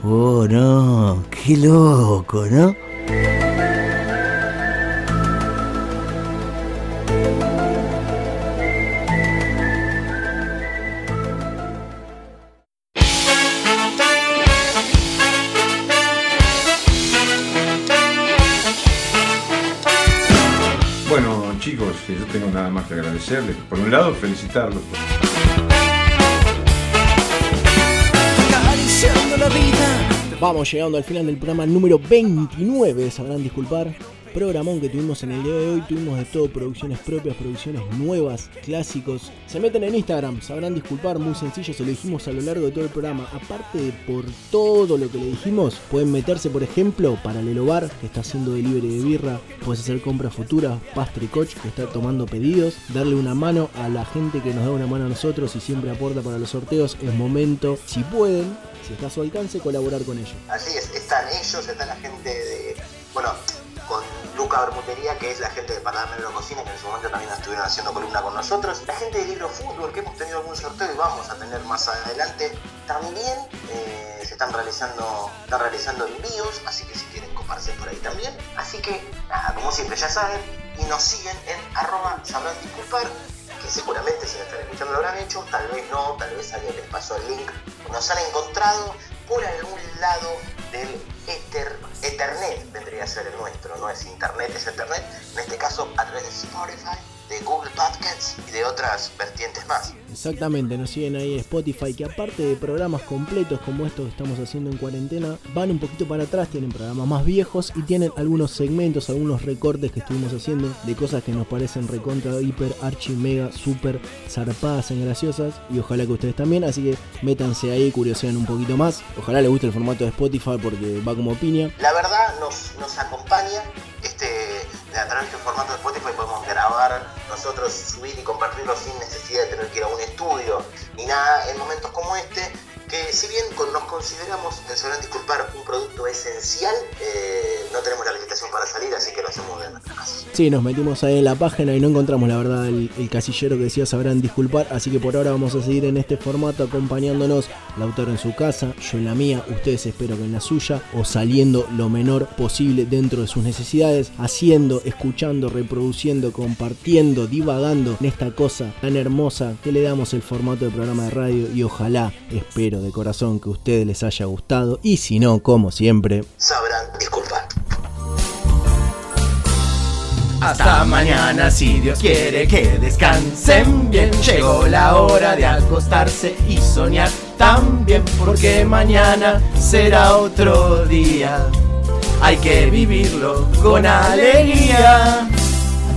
Oh, no, qué loco, ¿no? Bueno, chicos, yo tengo nada más que agradecerles. Por un lado, felicitarlos. Vamos llegando al final del programa número 29, sabrán disculpar. Programón que tuvimos en el día de hoy, tuvimos de todo, producciones propias, producciones nuevas, clásicos. Se meten en Instagram, sabrán disculpar, muy sencillo, se lo dijimos a lo largo de todo el programa. Aparte de por todo lo que le dijimos, pueden meterse, por ejemplo, Paralelo Bar, que está haciendo delivery de birra, puedes hacer compras futuras, Pastry Coach, que está tomando pedidos, darle una mano a la gente que nos da una mano a nosotros y siempre aporta para los sorteos. Es momento, si pueden, si está a su alcance, colaborar con ellos. Así es, están ellos, está la gente de. Bueno, con Luca Bermutería, que es la gente de Paladar Negro Cocina, que en su momento también estuvieron haciendo columna con nosotros. La gente de Libro Fútbol, que hemos tenido algún sorteo y vamos a tener más adelante. También eh, se están realizando, están realizando envíos, así que si quieren coparse por ahí también. Así que, como siempre, ya saben, y nos siguen en arroba sabrán disculpar que seguramente si nos están escuchando lo habrán hecho, tal vez no, tal vez alguien les pasó el link, nos han encontrado por algún lado del ser el nuestro, no es Internet, es Ethernet, en este caso a través de Spotify, de Google Podcasts y de otras vertientes más. Exactamente, nos siguen ahí en Spotify, que aparte de programas completos como estos que estamos haciendo en cuarentena, van un poquito para atrás, tienen programas más viejos y tienen algunos segmentos, algunos recortes que estuvimos haciendo de cosas que nos parecen recontra, hiper, archi, mega, super zarpadas en graciosas y ojalá que ustedes también, así que métanse ahí, curiosean un poquito más, ojalá les guste el formato de Spotify porque va como piña. La verdad nos, nos acompaña este, a través de este formato de Spotify podemos grabar, nosotros subir y compartirlo sin necesidad de tener que ir a un estudio ni nada en momentos como este, que si bien nos consideramos, se sabrán disculpar, un producto esencial, eh, no tenemos la habilitación para salir, así que lo hacemos de nuestra casa. Sí, nos metimos ahí en la página y no encontramos la verdad el, casillero que decía sabrán disculpar, así que por ahora vamos a seguir en este formato acompañándonos, el autor en su casa, yo en la mía, ustedes espero que en la suya, o saliendo lo menor posible dentro de sus necesidades, haciendo, escuchando, reproduciendo, compartiendo, divagando en esta cosa tan hermosa que le damos el formato de programa de radio y ojalá, espero de corazón que a ustedes les haya gustado y si no, como siempre, Sabrán disculpar. Hasta mañana si Dios quiere que descansen bien. Llegó la hora de acostarse y soñar también porque mañana será otro día. Hay que vivirlo con alegría.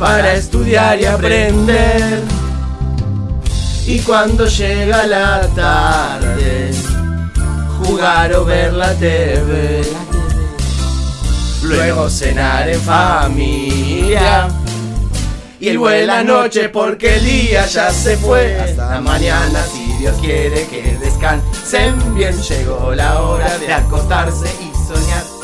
Para estudiar y aprender. Y cuando llega la tarde, jugar o ver la TV. Luego cenar en familia. Y buena noche porque el día ya se fue. Hasta mañana si Dios quiere que descansen bien. Llegó la hora de acostarse y soñar